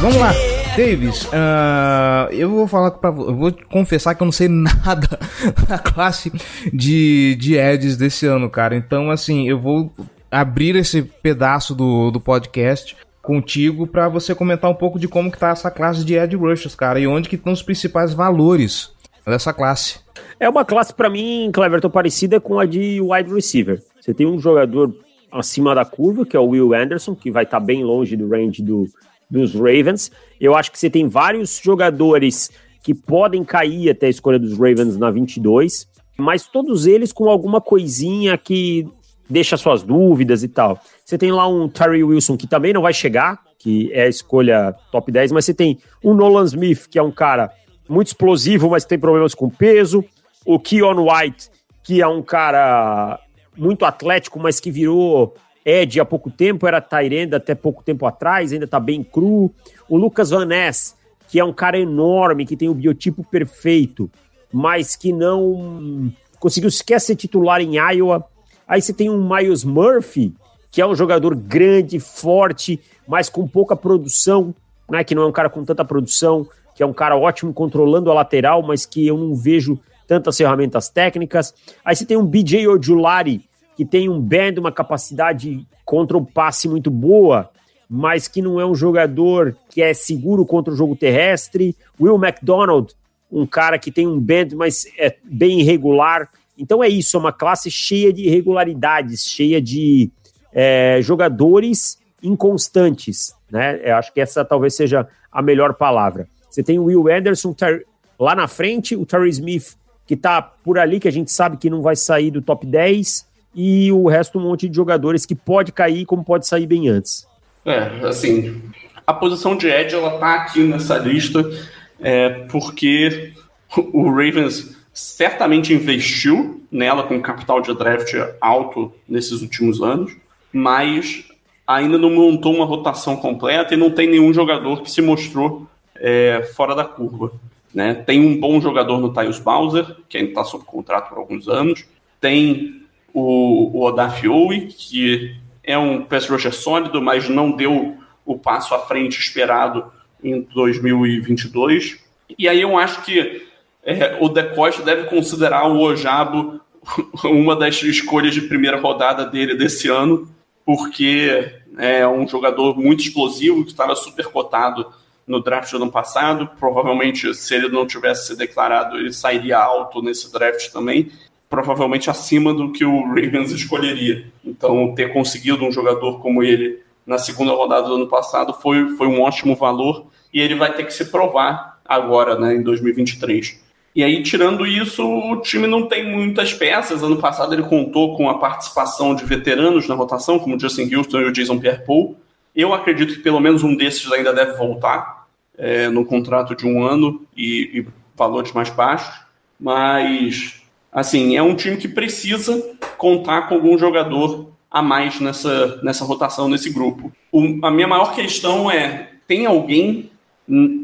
Vamos lá, Davis, ah, eu vou falar pra vo- eu vou confessar que eu não sei nada da classe de, de Eds desse ano, cara. Então, assim, eu vou abrir esse pedaço do, do podcast contigo pra você comentar um pouco de como que tá essa classe de Ed Rushers, cara, e onde que estão os principais valores dessa classe. É uma classe, pra mim, Cleverton, parecida com a de wide receiver. Você tem um jogador acima da curva, que é o Will Anderson, que vai estar bem longe do range do, dos Ravens. Eu acho que você tem vários jogadores que podem cair até a escolha dos Ravens na 22, mas todos eles com alguma coisinha que deixa suas dúvidas e tal. Você tem lá um Terry Wilson que também não vai chegar, que é a escolha top 10, mas você tem o Nolan Smith, que é um cara muito explosivo, mas tem problemas com peso. O Keon White, que é um cara muito atlético, mas que virou Ed há pouco tempo, era Tyrande até pouco tempo atrás, ainda tá bem cru. O Lucas Van Ness, que é um cara enorme, que tem o biotipo perfeito, mas que não conseguiu sequer ser titular em Iowa. Aí você tem um Miles Murphy, que é um jogador grande, forte, mas com pouca produção, né? Que não é um cara com tanta produção, que é um cara ótimo controlando a lateral, mas que eu não vejo tantas ferramentas técnicas. Aí você tem um BJ Ojulari, que tem um band, uma capacidade contra o passe muito boa, mas que não é um jogador que é seguro contra o jogo terrestre. Will McDonald, um cara que tem um band, mas é bem irregular. Então é isso, é uma classe cheia de irregularidades, cheia de é, jogadores inconstantes, né? Eu acho que essa talvez seja a melhor palavra. Você tem o Will Anderson Ter- lá na frente, o Terry Smith, que tá por ali, que a gente sabe que não vai sair do top 10, e o resto um monte de jogadores que pode cair como pode sair bem antes. É, assim, a posição de Ed ela tá aqui nessa lista é, porque o Ravens certamente investiu nela com capital de draft alto nesses últimos anos, mas ainda não montou uma rotação completa e não tem nenhum jogador que se mostrou é, fora da curva. Né? Tem um bom jogador no Tyus Bowser, que ainda está sob contrato por alguns anos. Tem o, o Odaf Owe, que é um pass rusher sólido, mas não deu o passo à frente esperado em 2022. E aí eu acho que é, o Decosta deve considerar o Ojabo uma das escolhas de primeira rodada dele desse ano, porque é um jogador muito explosivo que estava super cotado no draft do ano passado. Provavelmente, se ele não tivesse se declarado, ele sairia alto nesse draft também. Provavelmente acima do que o Ravens escolheria. Então, ter conseguido um jogador como ele na segunda rodada do ano passado foi, foi um ótimo valor e ele vai ter que se provar agora, né, em 2023. E aí, tirando isso, o time não tem muitas peças. Ano passado ele contou com a participação de veteranos na rotação, como o Justin Houston e o Jason Pierre-Paul. Eu acredito que pelo menos um desses ainda deve voltar é, no contrato de um ano e, e valores mais baixos. Mas, assim, é um time que precisa contar com algum jogador a mais nessa, nessa rotação, nesse grupo. O, a minha maior questão é: tem alguém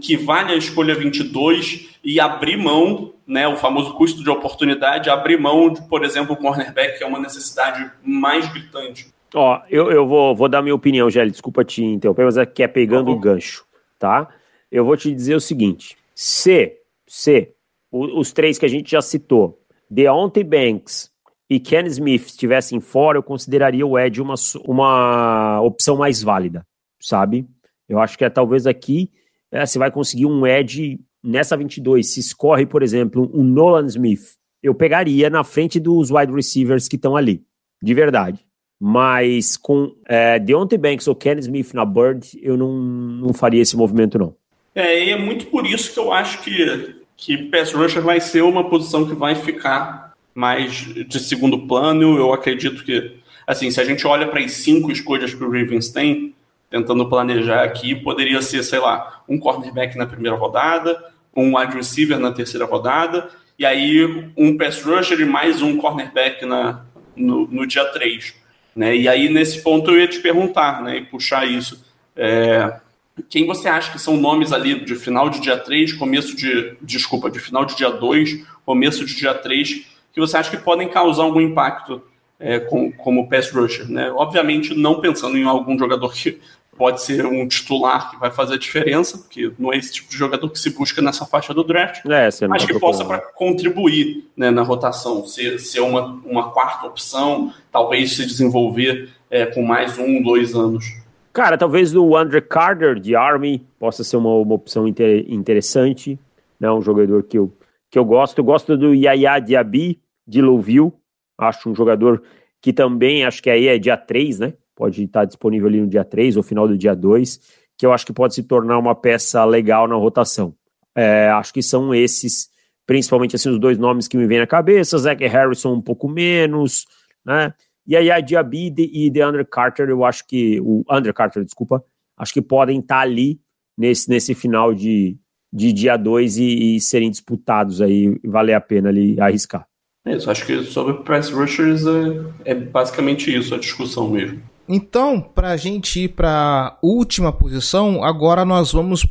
que vale a escolha 22 e abrir mão, né, o famoso custo de oportunidade, abrir mão de, por exemplo, o cornerback, que é uma necessidade mais gritante. Ó, eu, eu vou, vou dar minha opinião, Gelli, desculpa te interromper, mas aqui é pegando o gancho, tá? Eu vou te dizer o seguinte, se, se os três que a gente já citou, Deontay Banks e Ken Smith estivessem fora, eu consideraria o Ed uma, uma opção mais válida, sabe? Eu acho que é talvez aqui é, você vai conseguir um edge nessa 22. Se escorre, por exemplo, um Nolan Smith, eu pegaria na frente dos wide receivers que estão ali, de verdade. Mas com é, Deontay Banks ou Ken Smith na Bird, eu não, não faria esse movimento, não. É, e é muito por isso que eu acho que, que pass rusher vai ser uma posição que vai ficar mais de segundo plano. Eu acredito que, assim, se a gente olha para as cinco escolhas que o Ravens tem, tentando planejar aqui, poderia ser, sei lá, um cornerback na primeira rodada, um wide receiver na terceira rodada, e aí um pass rusher e mais um cornerback na, no, no dia 3. Né? E aí, nesse ponto, eu ia te perguntar, né, e puxar isso. É, quem você acha que são nomes ali de final de dia 3, começo de. Desculpa, de final de dia 2, começo de dia 3, que você acha que podem causar algum impacto é, com, como pass rusher, né? Obviamente não pensando em algum jogador que pode ser um titular que vai fazer a diferença, porque não é esse tipo de jogador que se busca nessa faixa do draft, é, mas que possa pra contribuir né, na rotação, ser, ser uma, uma quarta opção, talvez se desenvolver é, com mais um, dois anos. Cara, talvez o Andre Carter de Army possa ser uma, uma opção inter, interessante, né, um jogador que eu, que eu gosto. Eu gosto do Yaya Diaby de Louisville, acho um jogador que também, acho que aí é dia 3, né? Pode estar disponível ali no dia 3 ou final do dia 2, que eu acho que pode se tornar uma peça legal na rotação. É, acho que são esses, principalmente assim, os dois nomes que me vêm na cabeça, Zach Harrison um pouco menos, né? E aí a Diaby e DeAndre Carter, eu acho que, o Andrew Carter, desculpa, acho que podem estar ali nesse, nesse final de, de dia 2 e, e serem disputados aí, valer a pena ali arriscar. É isso, acho que sobre press rushers é, é basicamente isso, a discussão mesmo. Então, para a gente ir para a última posição, agora nós vamos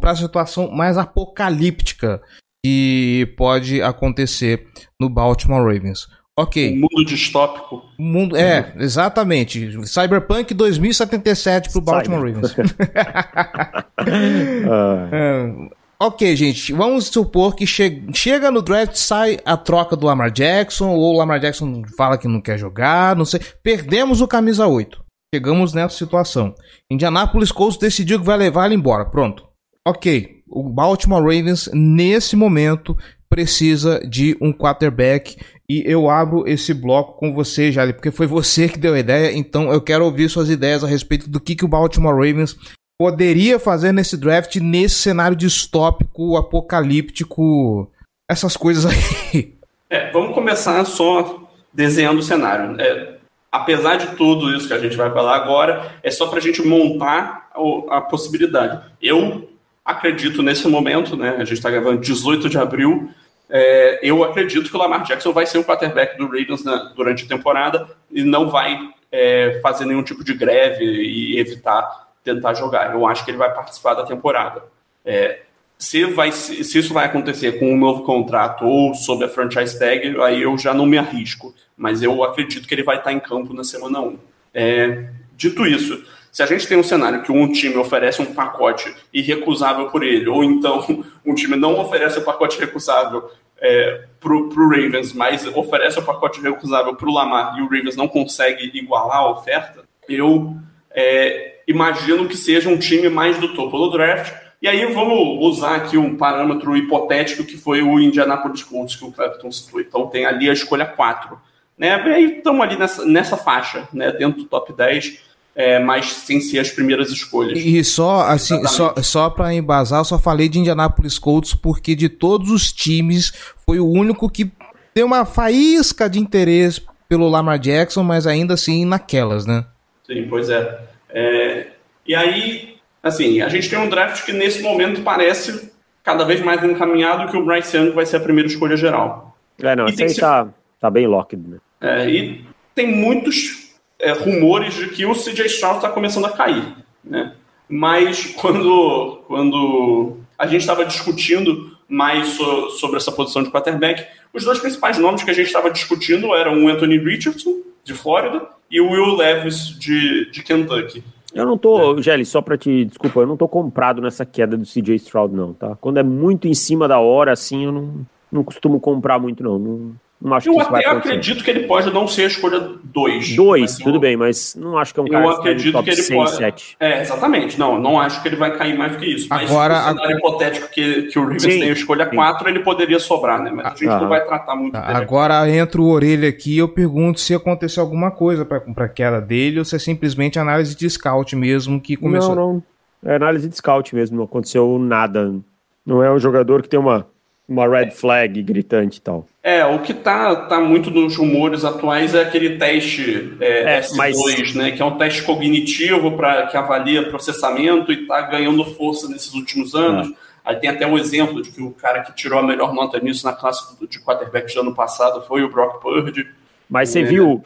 para a situação mais apocalíptica que pode acontecer no Baltimore Ravens. Ok. Um mundo distópico. Mundo, é, exatamente. Cyberpunk 2077 para o Baltimore Ravens. uh. Ok, gente, vamos supor que che chega no draft, sai a troca do Lamar Jackson, ou o Lamar Jackson fala que não quer jogar, não sei. Perdemos o camisa 8. Chegamos nessa situação. Indianapolis Colts decidiu que vai levar ele embora. Pronto. Ok. O Baltimore Ravens, nesse momento, precisa de um quarterback. E eu abro esse bloco com você, Jali, porque foi você que deu a ideia. Então eu quero ouvir suas ideias a respeito do que, que o Baltimore Ravens poderia fazer nesse draft, nesse cenário distópico, apocalíptico, essas coisas aí. É, vamos começar só desenhando o cenário. É, apesar de tudo isso que a gente vai falar agora, é só para a gente montar a, a possibilidade. Eu acredito nesse momento, né? A gente está gravando 18 de abril. É, eu acredito que o Lamar Jackson vai ser o quarterback do Ravens né, durante a temporada e não vai é, fazer nenhum tipo de greve e evitar tentar jogar. Eu acho que ele vai participar da temporada. É, se, vai, se isso vai acontecer com um novo contrato ou sob a franchise tag, aí eu já não me arrisco. Mas eu acredito que ele vai estar em campo na semana 1. É, dito isso, se a gente tem um cenário que um time oferece um pacote irrecusável por ele, ou então um time não oferece o um pacote recusável é, para o Ravens, mas oferece o pacote recusável para o Lamar e o Ravens não consegue igualar a oferta, eu é, imagino que seja um time mais do topo do draft. E aí vamos usar aqui um parâmetro hipotético que foi o Indianapolis Colts que o Clapton citou. Então tem ali a escolha 4. Né? E aí estamos ali nessa, nessa faixa, né? dentro do top 10 é, mas sem ser as primeiras escolhas. E só assim, só, só para embasar, eu só falei de Indianapolis Colts porque de todos os times foi o único que deu uma faísca de interesse pelo Lamar Jackson, mas ainda assim naquelas, né? Sim, pois é. é. E aí, assim, a gente tem um draft que nesse momento parece cada vez mais encaminhado que o Bryce Young vai ser a primeira escolha geral. É, não, isso aí tá, tá bem locked, né? É, e tem muitos é, rumores de que o CJ Stroud está começando a cair, né? Mas quando, quando a gente estava discutindo mais so, sobre essa posição de quarterback, os dois principais nomes que a gente estava discutindo eram o Anthony Richardson, de Flórida, e o Will Levis, de, de Kentucky. Eu não tô, é. Gelli, só para te, desculpa, eu não tô comprado nessa queda do CJ Stroud não, tá? Quando é muito em cima da hora assim, eu não, não costumo comprar muito não, não não acho eu que isso até acredito que ele pode não ser a escolha 2. 2, tudo bem, mas não acho que é um cara eu acredito top que ele 6, pode, 7. É, exatamente. Não, não acho que ele vai cair mais do que isso. Mas Agora, no cenário a... hipotético que, que o Ravens tem a escolha 4, ele poderia sobrar, né? Mas a gente ah, não vai tratar muito dele. Agora entra o orelha aqui e eu pergunto se aconteceu alguma coisa para a queda dele ou se é simplesmente análise de scout mesmo que começou. Não, não. É análise de scout mesmo, não aconteceu nada. Não é um jogador que tem uma uma red flag gritante e tal. É, o que tá, tá muito nos rumores atuais é aquele teste é, é, S2, mas... né? Que é um teste cognitivo para que avalia processamento e tá ganhando força nesses últimos anos. É. Aí tem até um exemplo de que o cara que tirou a melhor nota nisso na classe de quarterback do ano passado foi o Brock Purdy. Mas você é. viu,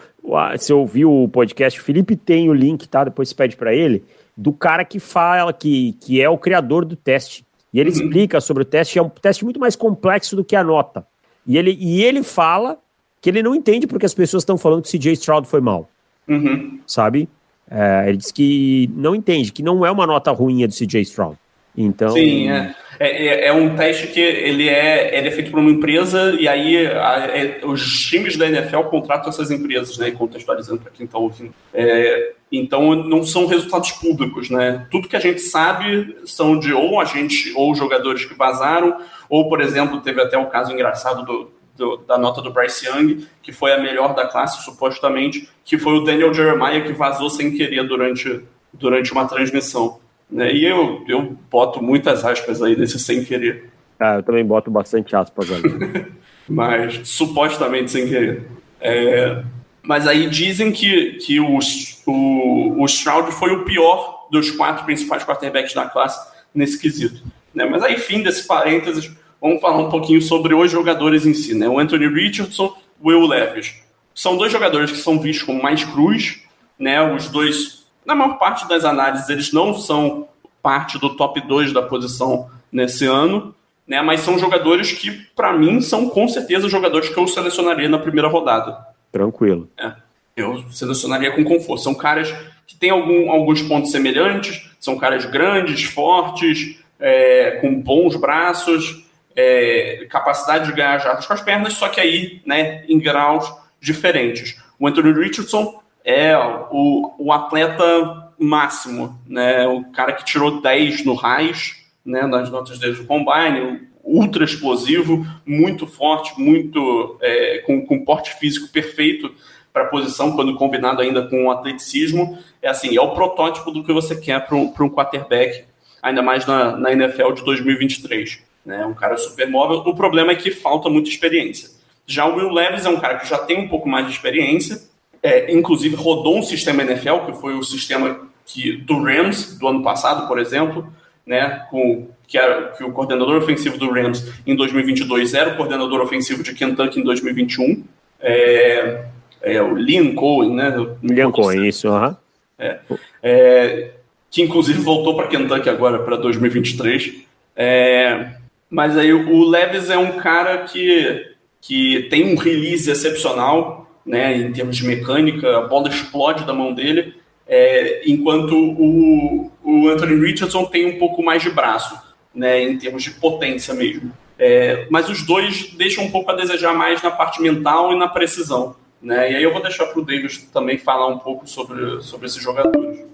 você ouviu o podcast, o Felipe tem o link, tá? Depois você pede para ele, do cara que fala, que, que é o criador do teste. E ele explica sobre o teste, é um teste muito mais complexo do que a nota. E ele, e ele fala que ele não entende porque as pessoas estão falando que o CJ Stroud foi mal. Uhum. Sabe? É, ele diz que não entende, que não é uma nota ruim a do CJ Stroud. Então... Sim, é. É, é, é, um teste que ele é, ele é feito por uma empresa e aí a, é, os times da NFL contratam essas empresas, né? Contextualizando para quem está ouvindo. É, então não são resultados públicos, né? Tudo que a gente sabe são de ou a gente ou jogadores que vazaram, ou por exemplo teve até o um caso engraçado do, do, da nota do Bryce Young, que foi a melhor da classe supostamente, que foi o Daniel Jeremiah que vazou sem querer durante durante uma transmissão. Né? E eu, eu boto muitas aspas aí nesse sem querer. Ah, eu também boto bastante aspas ali. mas supostamente sem querer. É, mas aí dizem que, que o, o, o Stroud foi o pior dos quatro principais quarterbacks da classe nesse quesito. Né? Mas aí, fim desse parênteses, vamos falar um pouquinho sobre os jogadores em si. Né? O Anthony Richardson, o Will Levis. São dois jogadores que são vistos como mais cruz. Né? Os dois na maior parte das análises, eles não são parte do top 2 da posição nesse ano, né? Mas são jogadores que, para mim, são com certeza jogadores que eu selecionaria na primeira rodada. Tranquilo. É, eu selecionaria com conforto. São caras que têm algum, alguns pontos semelhantes, são caras grandes, fortes, é, com bons braços, é, capacidade de ganhar jardas com as pernas, só que aí, né, em graus diferentes. O Anthony Richardson é o, o atleta máximo, né? O cara que tirou 10 no RAIS, né, nas notas dele do Combine, ultra explosivo, muito forte, muito é, com, com porte físico perfeito para a posição, quando combinado ainda com o atleticismo. É assim, é o protótipo do que você quer para um, um quarterback, ainda mais na, na NFL de 2023. Né? Um cara super móvel. O problema é que falta muita experiência. Já o Will Levis é um cara que já tem um pouco mais de experiência, é, inclusive rodou um sistema NFL, que foi o sistema que, do Rams do ano passado, por exemplo, né, com, que, era, que o coordenador ofensivo do Rams em 2022 era o coordenador ofensivo de Kentucky em 2021. É, é o Liam Cohen, né? Liam Cohen, isso, aham. É, é, que inclusive voltou para Kentucky agora, para 2023. É, mas aí o Levis é um cara que, que tem um release excepcional, né, em termos de mecânica, a bola explode da mão dele, é, enquanto o, o Anthony Richardson tem um pouco mais de braço, né, em termos de potência mesmo. É, mas os dois deixam um pouco a desejar mais na parte mental e na precisão. Né? E aí eu vou deixar para o Davis também falar um pouco sobre, sobre esses jogadores.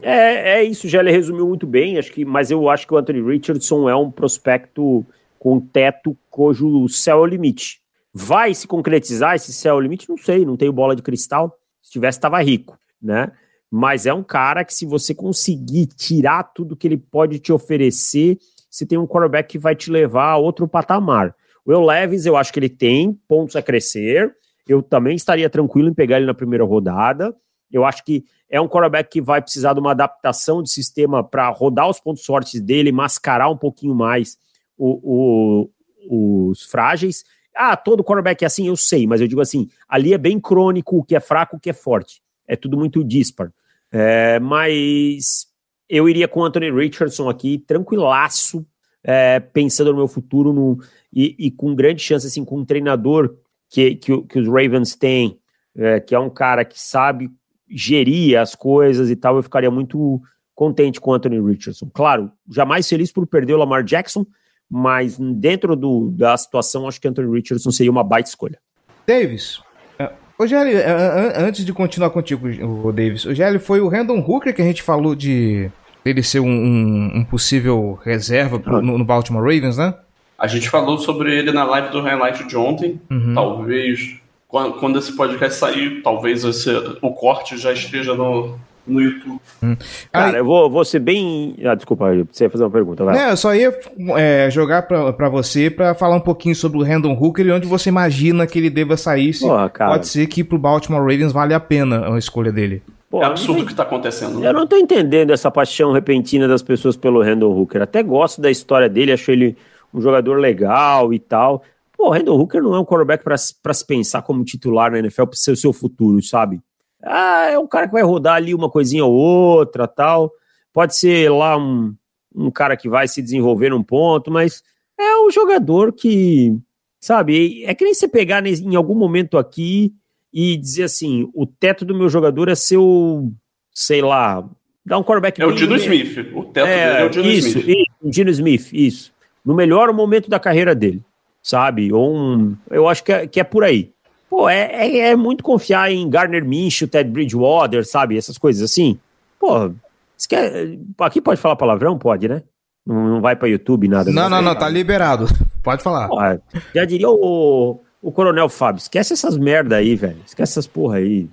É, é isso, já ele resumiu muito bem, acho que, mas eu acho que o Anthony Richardson é um prospecto com teto cujo céu é o limite. Vai se concretizar esse céu limite? Não sei, não tenho bola de cristal. Se tivesse, estava rico, né? Mas é um cara que, se você conseguir tirar tudo que ele pode te oferecer, você tem um quarterback que vai te levar a outro patamar. O Will Levis, eu acho que ele tem pontos a crescer. Eu também estaria tranquilo em pegar ele na primeira rodada. Eu acho que é um quarterback que vai precisar de uma adaptação de sistema para rodar os pontos fortes dele, mascarar um pouquinho mais o, o, os frágeis. Ah, todo quarterback é assim, eu sei, mas eu digo assim, ali é bem crônico o que é fraco, o que é forte. É tudo muito dispar. É, mas eu iria com o Anthony Richardson aqui, tranquilaço, é, pensando no meu futuro no, e, e, com grande chance, assim, com um treinador que, que, que os Ravens têm, é, que é um cara que sabe gerir as coisas e tal, eu ficaria muito contente com o Anthony Richardson. Claro, jamais feliz por perder o Lamar Jackson, mas dentro do, da situação, acho que Anthony Richardson seria uma baita escolha. Davis, Ô, Gelli, antes de continuar contigo, o Davis, o Gelli foi o Randall Hooker que a gente falou de ele ser um, um, um possível reserva pro, no, no, Baltimore Ravens, né? A gente falou sobre ele na live do highlight de ontem. Uhum. Talvez, quando, quando, esse podcast sair, talvez esse, o corte já esteja no, no YouTube. Hum. Cara, Aí, eu vou, vou ser bem. Ah, desculpa, você ia fazer uma pergunta. Vai. É, eu só ia é, jogar pra, pra você pra falar um pouquinho sobre o Randall Hooker e onde você imagina que ele deva sair. Se Porra, pode ser que pro Baltimore Ravens vale a pena a escolha dele. Pô, é absurdo o que tá acontecendo. Eu não tô entendendo essa paixão repentina das pessoas pelo Randall Hooker. Até gosto da história dele, acho ele um jogador legal e tal. Pô, o Randall Hooker não é um quarterback para se pensar como titular na NFL para ser o seu futuro, sabe? Ah, é um cara que vai rodar ali uma coisinha ou outra, tal. Pode ser lá um, um cara que vai se desenvolver num ponto, mas é um jogador que, sabe, é que nem você pegar em algum momento aqui e dizer assim, o teto do meu jogador é seu, sei lá, dar um quarterback... É o Dino Smith, o teto é, dele é o Dino isso, Smith. Isso, o Dino Smith, isso. No melhor momento da carreira dele, sabe? Ou um, eu acho que é, que é por aí. Pô, é, é, é, muito confiar em Garner Minshew, Ted Bridgewater, sabe? Essas coisas assim. Pô, quer... aqui pode falar palavrão? Pode, né? Não, não vai para YouTube, nada. Não, não, não, tá liberado. Pode falar. Pô, já diria o, o Coronel Fábio, esquece essas merda aí, velho. Esquece essas porra aí.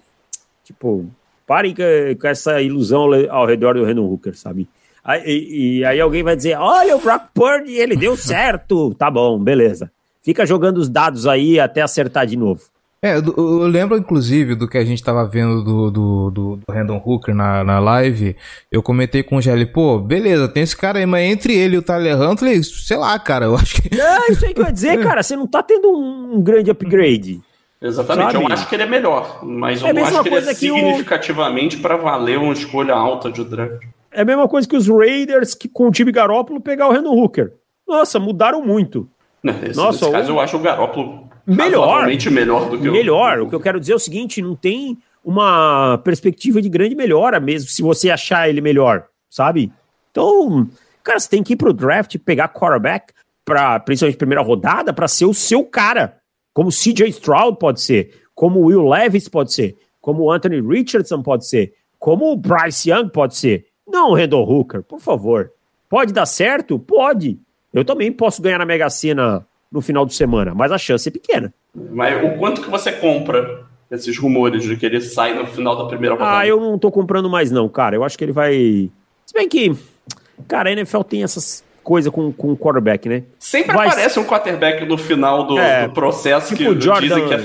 Tipo, parem com essa ilusão ao redor do Renan Hooker, sabe? Aí, e, e, aí alguém vai dizer, olha o Brock Purdy, ele deu certo. tá bom, beleza. Fica jogando os dados aí até acertar de novo. É, eu lembro inclusive do que a gente tava vendo do, do, do, do Randall Hooker na, na live. Eu comentei com o Gelli, pô, beleza, tem esse cara aí, mas entre ele e o Tyler Huntley, sei lá, cara, eu acho que. Não, isso aí que eu ia dizer, cara, você não tá tendo um, grande upgrade. Exatamente, sabe? eu acho que ele é melhor, mas eu é não acho que ele é significativamente o... para valer uma escolha alta de draft. É a mesma coisa que os Raiders que com o time Garópolo pegar o Randall Hooker. Nossa, mudaram muito. Nesse, Nossa, nesse caso, eu acho o Garópolo melhor. melhor do que melhor. O... o que eu quero dizer é o seguinte: não tem uma perspectiva de grande melhora mesmo, se você achar ele melhor, sabe? Então, cara, você tem que ir pro draft pegar quarterback, pra, principalmente primeira rodada, para ser o seu cara. Como CJ Stroud pode ser, como Will Levis pode ser, como Anthony Richardson pode ser, como o Bryce Young pode ser. Não, Randall Hooker, por favor. Pode dar certo? Pode. Eu também posso ganhar na Mega Sena no final de semana, mas a chance é pequena. Mas o quanto que você compra esses rumores de que ele sai no final da primeira rodada? Ah, eu não tô comprando mais não, cara. Eu acho que ele vai... Se bem que, cara, a NFL tem essas coisa com, com o quarterback, né? Sempre Vai aparece um quarterback no final do, É, do processo Tipo que Jordan, dizem que é.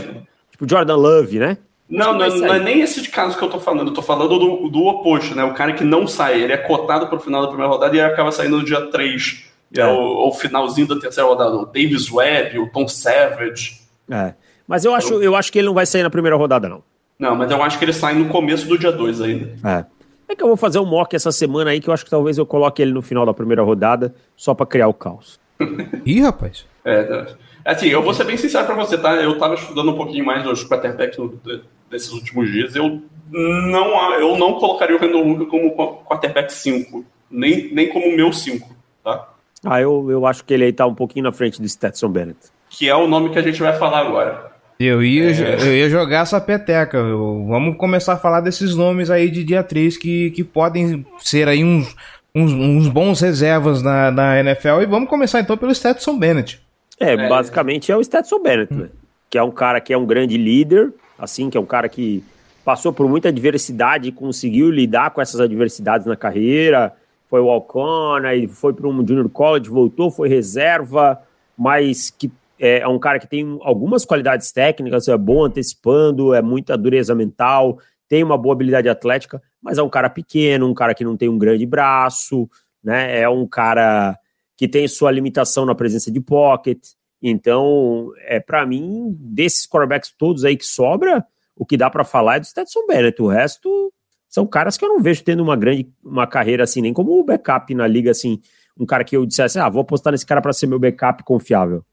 tipo Jordan Love, né? Não, não, não é nem esse de caso que eu tô falando, eu tô falando do, do oposto, né? O cara que não sai, ele é cotado pro final da primeira rodada e acaba saindo no dia 3. É, É. o, o finalzinho da terceira rodada. O Davis Webb, o Tom Savage. É. Mas eu acho, eu acho que ele não vai sair na primeira rodada, não. Não, mas eu acho que ele sai no começo do dia 2 ainda. É. É que eu vou fazer um mock essa semana aí que eu acho que talvez eu coloque ele no final da primeira rodada só pra criar o caos. Ih, rapaz. É, né? assim, eu vou ser bem sincero pra você, tá? Eu tava estudando um pouquinho mais dos quarterbacks desses últimos dias. Eu não, eu não colocaria o Randall Hooker como qu- quarterback 5, nem, nem como meu 5, tá? Ah, eu, eu acho que ele aí tá um pouquinho na frente do Stetson Bennett. Que é o nome que a gente vai falar agora. Eu ia, eu ia jogar essa peteca. Eu- vamos começar a falar desses nomes aí de dia 3 que, que podem ser aí uns, uns, uns bons reservas na, na NFL. E vamos começar então pelo Stetson Bennett. É, basicamente é o Stetson Bennett, né? Que é um cara que é um grande líder, assim, que é um cara que passou por muita adversidade e conseguiu lidar com essas adversidades na carreira. Foi walk-on, aí foi para um junior college, voltou, foi reserva, mas que é, é um cara que tem algumas qualidades técnicas, é bom antecipando, é muita dureza mental, tem uma boa habilidade atlética, mas é um cara pequeno, um cara que não tem um grande braço, né? É um cara que tem sua limitação na presença de pocket. Então, é para mim, desses quarterbacks todos aí que sobra, o que dá para falar é do Stetson Bennett. O resto são caras que eu não vejo tendo uma grande uma carreira assim, nem como backup na liga assim, um cara que eu dissesse, ah, vou apostar nesse cara para ser meu backup confiável.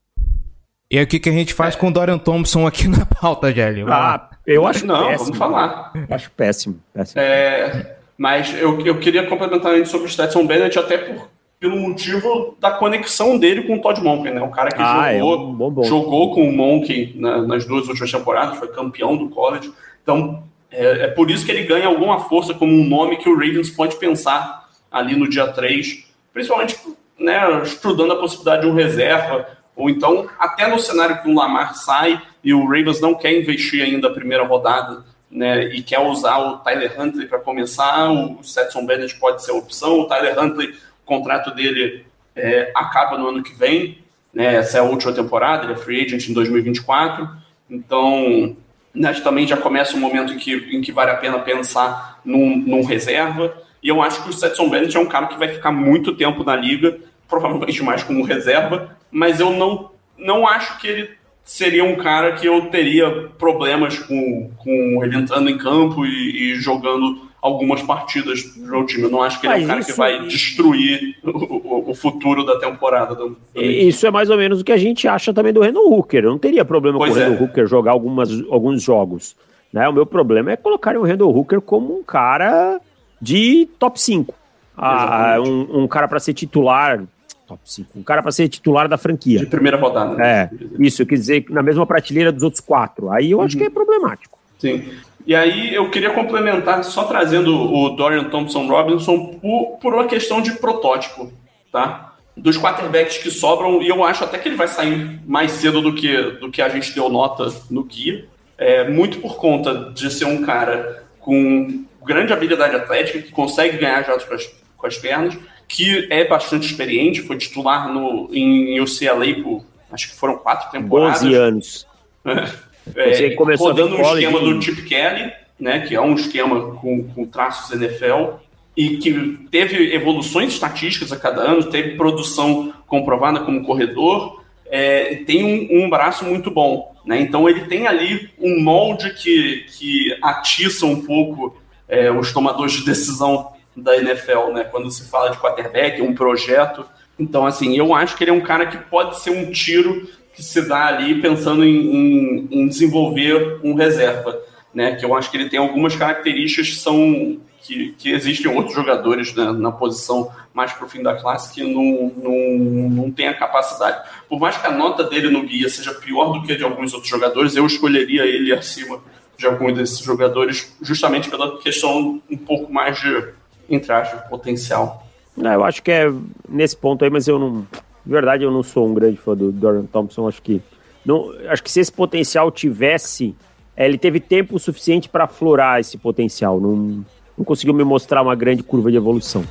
E aí o que, que a gente faz com o Dorian Thompson aqui na pauta, Gelli? Ah, eu acho Não, péssimo. vamos falar. Eu Acho péssimo, péssimo. É, mas eu, eu queria complementar ainda sobre o Stetson Bennett, até por, pelo motivo da conexão dele com o Todd Monken, né? O cara que Ah, é jogou, um bom ponto. jogou com o Monken na- nas duas últimas temporadas, foi campeão do college. Então, é, é por isso que ele ganha alguma força como um nome que o Ravens pode pensar ali no dia 3, principalmente né, estudando a possibilidade de um reserva, ou então até no cenário que o Lamar sai e o Ravens não quer investir ainda a primeira rodada né, e quer usar o Tyler Huntley para começar, o Stetson Bennett pode ser a opção, o Tyler Huntley, o contrato dele é, acaba no ano que vem, né, essa é a última temporada, ele é free agent em 2024, então né, também já começa um momento em que, em que vale a pena pensar num, num reserva, e eu acho que o Stetson Bennett é um cara que vai ficar muito tempo na liga, provavelmente mais como reserva, mas eu não, não acho que ele seria um cara que eu teria problemas com, com ele entrando em campo e, e jogando algumas partidas do meu time. Eu não acho que ele é um Mas cara isso- que vai destruir o, o- o futuro da temporada. Do, do Isso é mais ou menos o que a gente acha também do Randall Hooker. Eu não teria problema Pois com o é. Randall Hooker jogar algumas, alguns jogos. Né? O meu problema é colocarem o Randall Hooker como um cara de top 5. Ah, um, um cara para ser titular. Top 5. Um cara para ser titular da franquia. de primeira rodada. né? É, isso, quer dizer, na mesma prateleira dos outros quatro. Aí eu acho Uhum. que é problemático. Sim. E aí eu queria complementar, só trazendo o Dorian Thompson Robinson por, por uma questão de protótipo, tá? Dos quarterbacks que sobram, e eu acho até que ele vai sair mais cedo do que, do que a gente deu nota no guia, é, muito por conta de ser um cara com grande habilidade atlética, que consegue ganhar jogos com as, com as pernas, que é bastante experiente, foi titular no, em UCLA por acho que foram quatro temporadas. 12 anos. Você É, começou rodando um college esquema em- do Chip Kelly, né, que é um esquema com, com traços NFL, e que teve evoluções estatísticas a cada ano, teve produção comprovada como corredor, é, tem um, um braço muito bom. Né? Então ele tem ali um molde que, que atiça um pouco é, os tomadores de decisão da NFL, né? quando se fala de quarterback, um projeto. Então, assim, eu acho que ele é um cara que pode ser um tiro que se dá ali pensando em, em- em desenvolver um reserva, né? Que eu acho que ele tem algumas características que são que, que existem outros jogadores né, na posição mais pro fim da classe que não, não, não tem a capacidade. Por mais que a nota dele no guia seja pior do que a de alguns outros jogadores, eu escolheria ele acima de alguns desses jogadores, justamente pela questão um pouco mais de, entre aspas, potencial. Não, eu acho que é nesse ponto aí, mas eu não. De verdade, eu não sou um grande fã do Dorian Thompson. Acho que. Não, acho que se esse potencial tivesse. é, ele teve tempo suficiente para aflorar esse potencial. Não, não conseguiu me mostrar uma grande curva de evolução.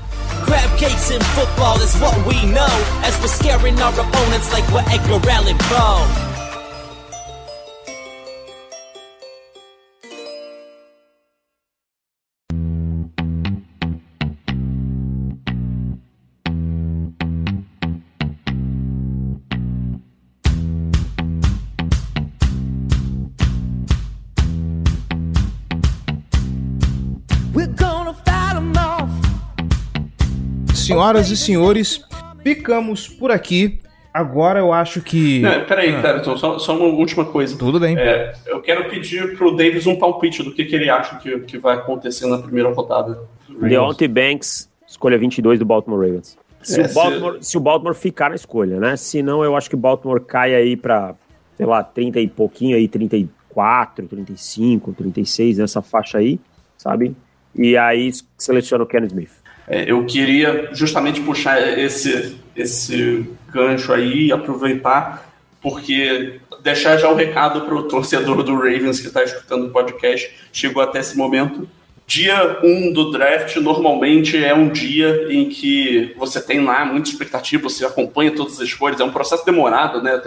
Crab senhoras e senhores, ficamos por aqui. Agora eu acho que. Não, peraí, ah. Clériton, só, só uma última coisa. Tudo bem. É, eu quero pedir pro Davis um palpite do que, que ele acha que, que vai acontecer na primeira rodada. Deontay Banks, escolha 22 do Baltimore Ravens. Se, é, o Baltimore, se... se... o Baltimore ficar na escolha, né? Se não, eu acho que o Baltimore cai aí pra, sei lá, 30 e pouquinho aí, 34, 35, 36, nessa faixa aí, sabe? E aí seleciona o Ken Smith. É, eu queria justamente puxar esse, esse gancho aí e aproveitar, porque deixar já o recado para o torcedor do Ravens que está escutando o podcast, chegou até esse momento. Dia 1 um do draft normalmente é um dia em que você tem lá muita expectativa, você acompanha todas as escolhas, é um processo demorado, né?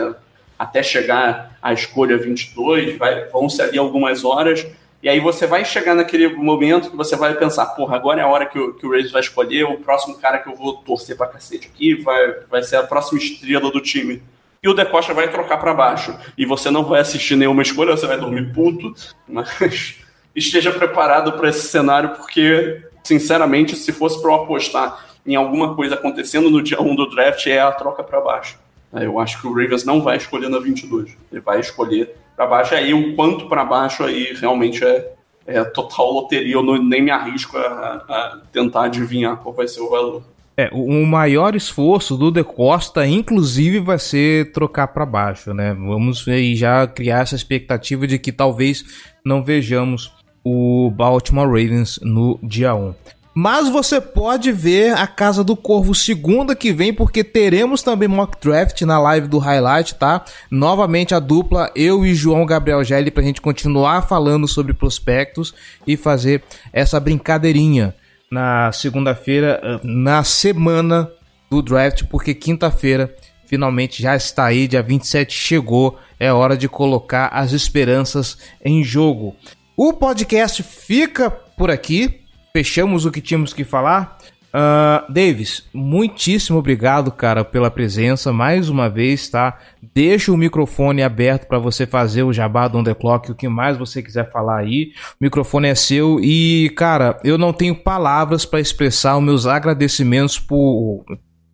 Até chegar à escolha 22, vai, vão ser ali algumas horas, e aí você vai chegar naquele momento que você vai pensar, porra, agora é a hora que o, que o Ravens vai escolher o próximo cara que eu vou torcer pra cacete aqui, vai, vai ser a próxima estrela do time. E o Decosta vai trocar para baixo. E você não vai assistir nenhuma escolha, você vai dormir puto, mas esteja preparado para esse cenário, porque, sinceramente, se fosse para eu apostar em alguma coisa acontecendo no dia 1 do draft, é a troca para baixo. Eu acho que o Ravens não vai escolher na 22. Ele vai escolher para baixo, aí o quanto para baixo aí realmente é, é total loteria, eu não, nem me arrisco a, a, tentar adivinhar qual vai ser o valor. É, o maior esforço do De Costa, inclusive, vai ser trocar para baixo, né? Vamos já criar essa expectativa de que talvez não vejamos o Baltimore Ravens no dia 1. Mas você pode ver a Casa do Corvo segunda que vem, porque teremos também mock draft na live do Highlight, tá? Novamente a dupla, eu e João Gabriel Gelli, pra gente continuar falando sobre prospectos e fazer essa brincadeirinha na segunda-feira, na semana do draft, porque quinta-feira finalmente já está aí, dia 27 chegou, é hora de colocar as esperanças em jogo. O podcast fica por aqui fechamos o que tínhamos que falar. Uh, Davis, muitíssimo obrigado, cara, pela presença mais uma vez, tá? Deixa o microfone aberto para você fazer o jabá do On The Clock, o que mais você quiser falar aí. O microfone é seu e, cara, eu não tenho palavras para expressar os meus agradecimentos por,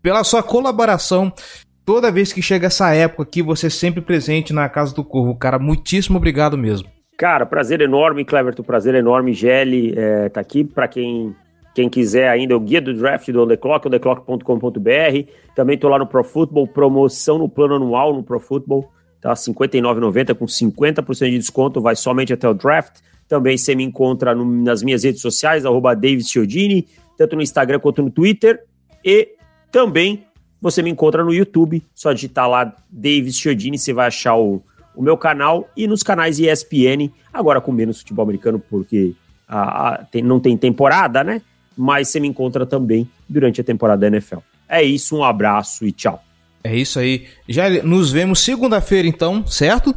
pela sua colaboração toda vez que chega essa época aqui, você sempre presente na Casa do Corvo, cara. Muitíssimo obrigado mesmo. Cara, prazer enorme, Cleverton, prazer enorme. Gelli é, tá aqui para quem, quem quiser ainda o guia do draft do On The Clock, ontheclock.com.br. Também tô lá no Pro Football, promoção no plano anual no Pro Football, tá? R$ 59,90 com 50% de desconto, vai somente até o draft. Também você me encontra no, nas minhas redes sociais, arroba David Chiodini, tanto no Instagram quanto no Twitter. E também você me encontra no YouTube, só digitar lá David Chiodini, você vai achar o o meu canal e nos canais ESPN, agora com menos futebol americano, porque a, a, tem, não tem temporada, né? Mas você me encontra também durante a temporada da NFL. É isso, um abraço e tchau. É isso aí. Já nos vemos segunda-feira, então, certo?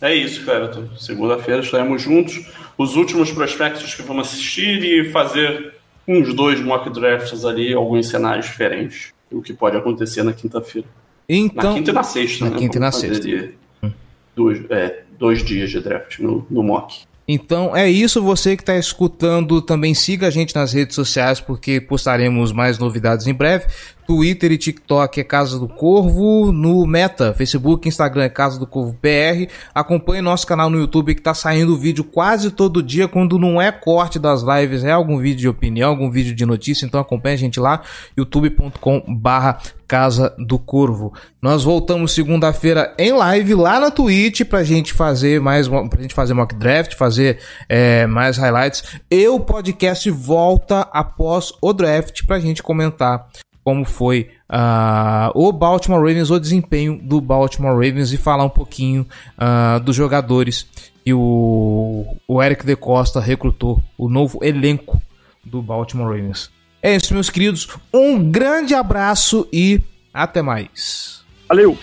É isso, Clériton. Segunda-feira estaremos juntos. Os últimos prospectos que vamos assistir e fazer uns dois mock drafts ali, alguns cenários diferentes. O que pode acontecer na quinta-feira. Então, na quinta e na sexta, na né? quinta e na sexta dois, é, dois dias de draft no, no mock. Então é isso, você que está escutando, também siga a gente nas redes sociais porque postaremos mais novidades em breve. Twitter e TikTok é Casa do Corvo, no Meta, Facebook, Instagram é Casa do Corvo BR. Acompanhe nosso canal no YouTube que tá saindo vídeo quase todo dia, quando não é corte das lives, é algum vídeo de opinião, algum vídeo de notícia, então acompanhe a gente lá, youtube.com barra Casa do Corvo. Nós voltamos segunda-feira em live lá na Twitch pra gente fazer mais, pra gente fazer mock draft, fazer é, mais highlights. E o podcast volta após o draft pra gente comentar como foi uh, o Baltimore Ravens, o desempenho do Baltimore Ravens e falar um pouquinho uh, dos jogadores que o, o Eric De Costa recrutou, o novo elenco do Baltimore Ravens. É isso, meus queridos. Um grande abraço e até mais. Valeu!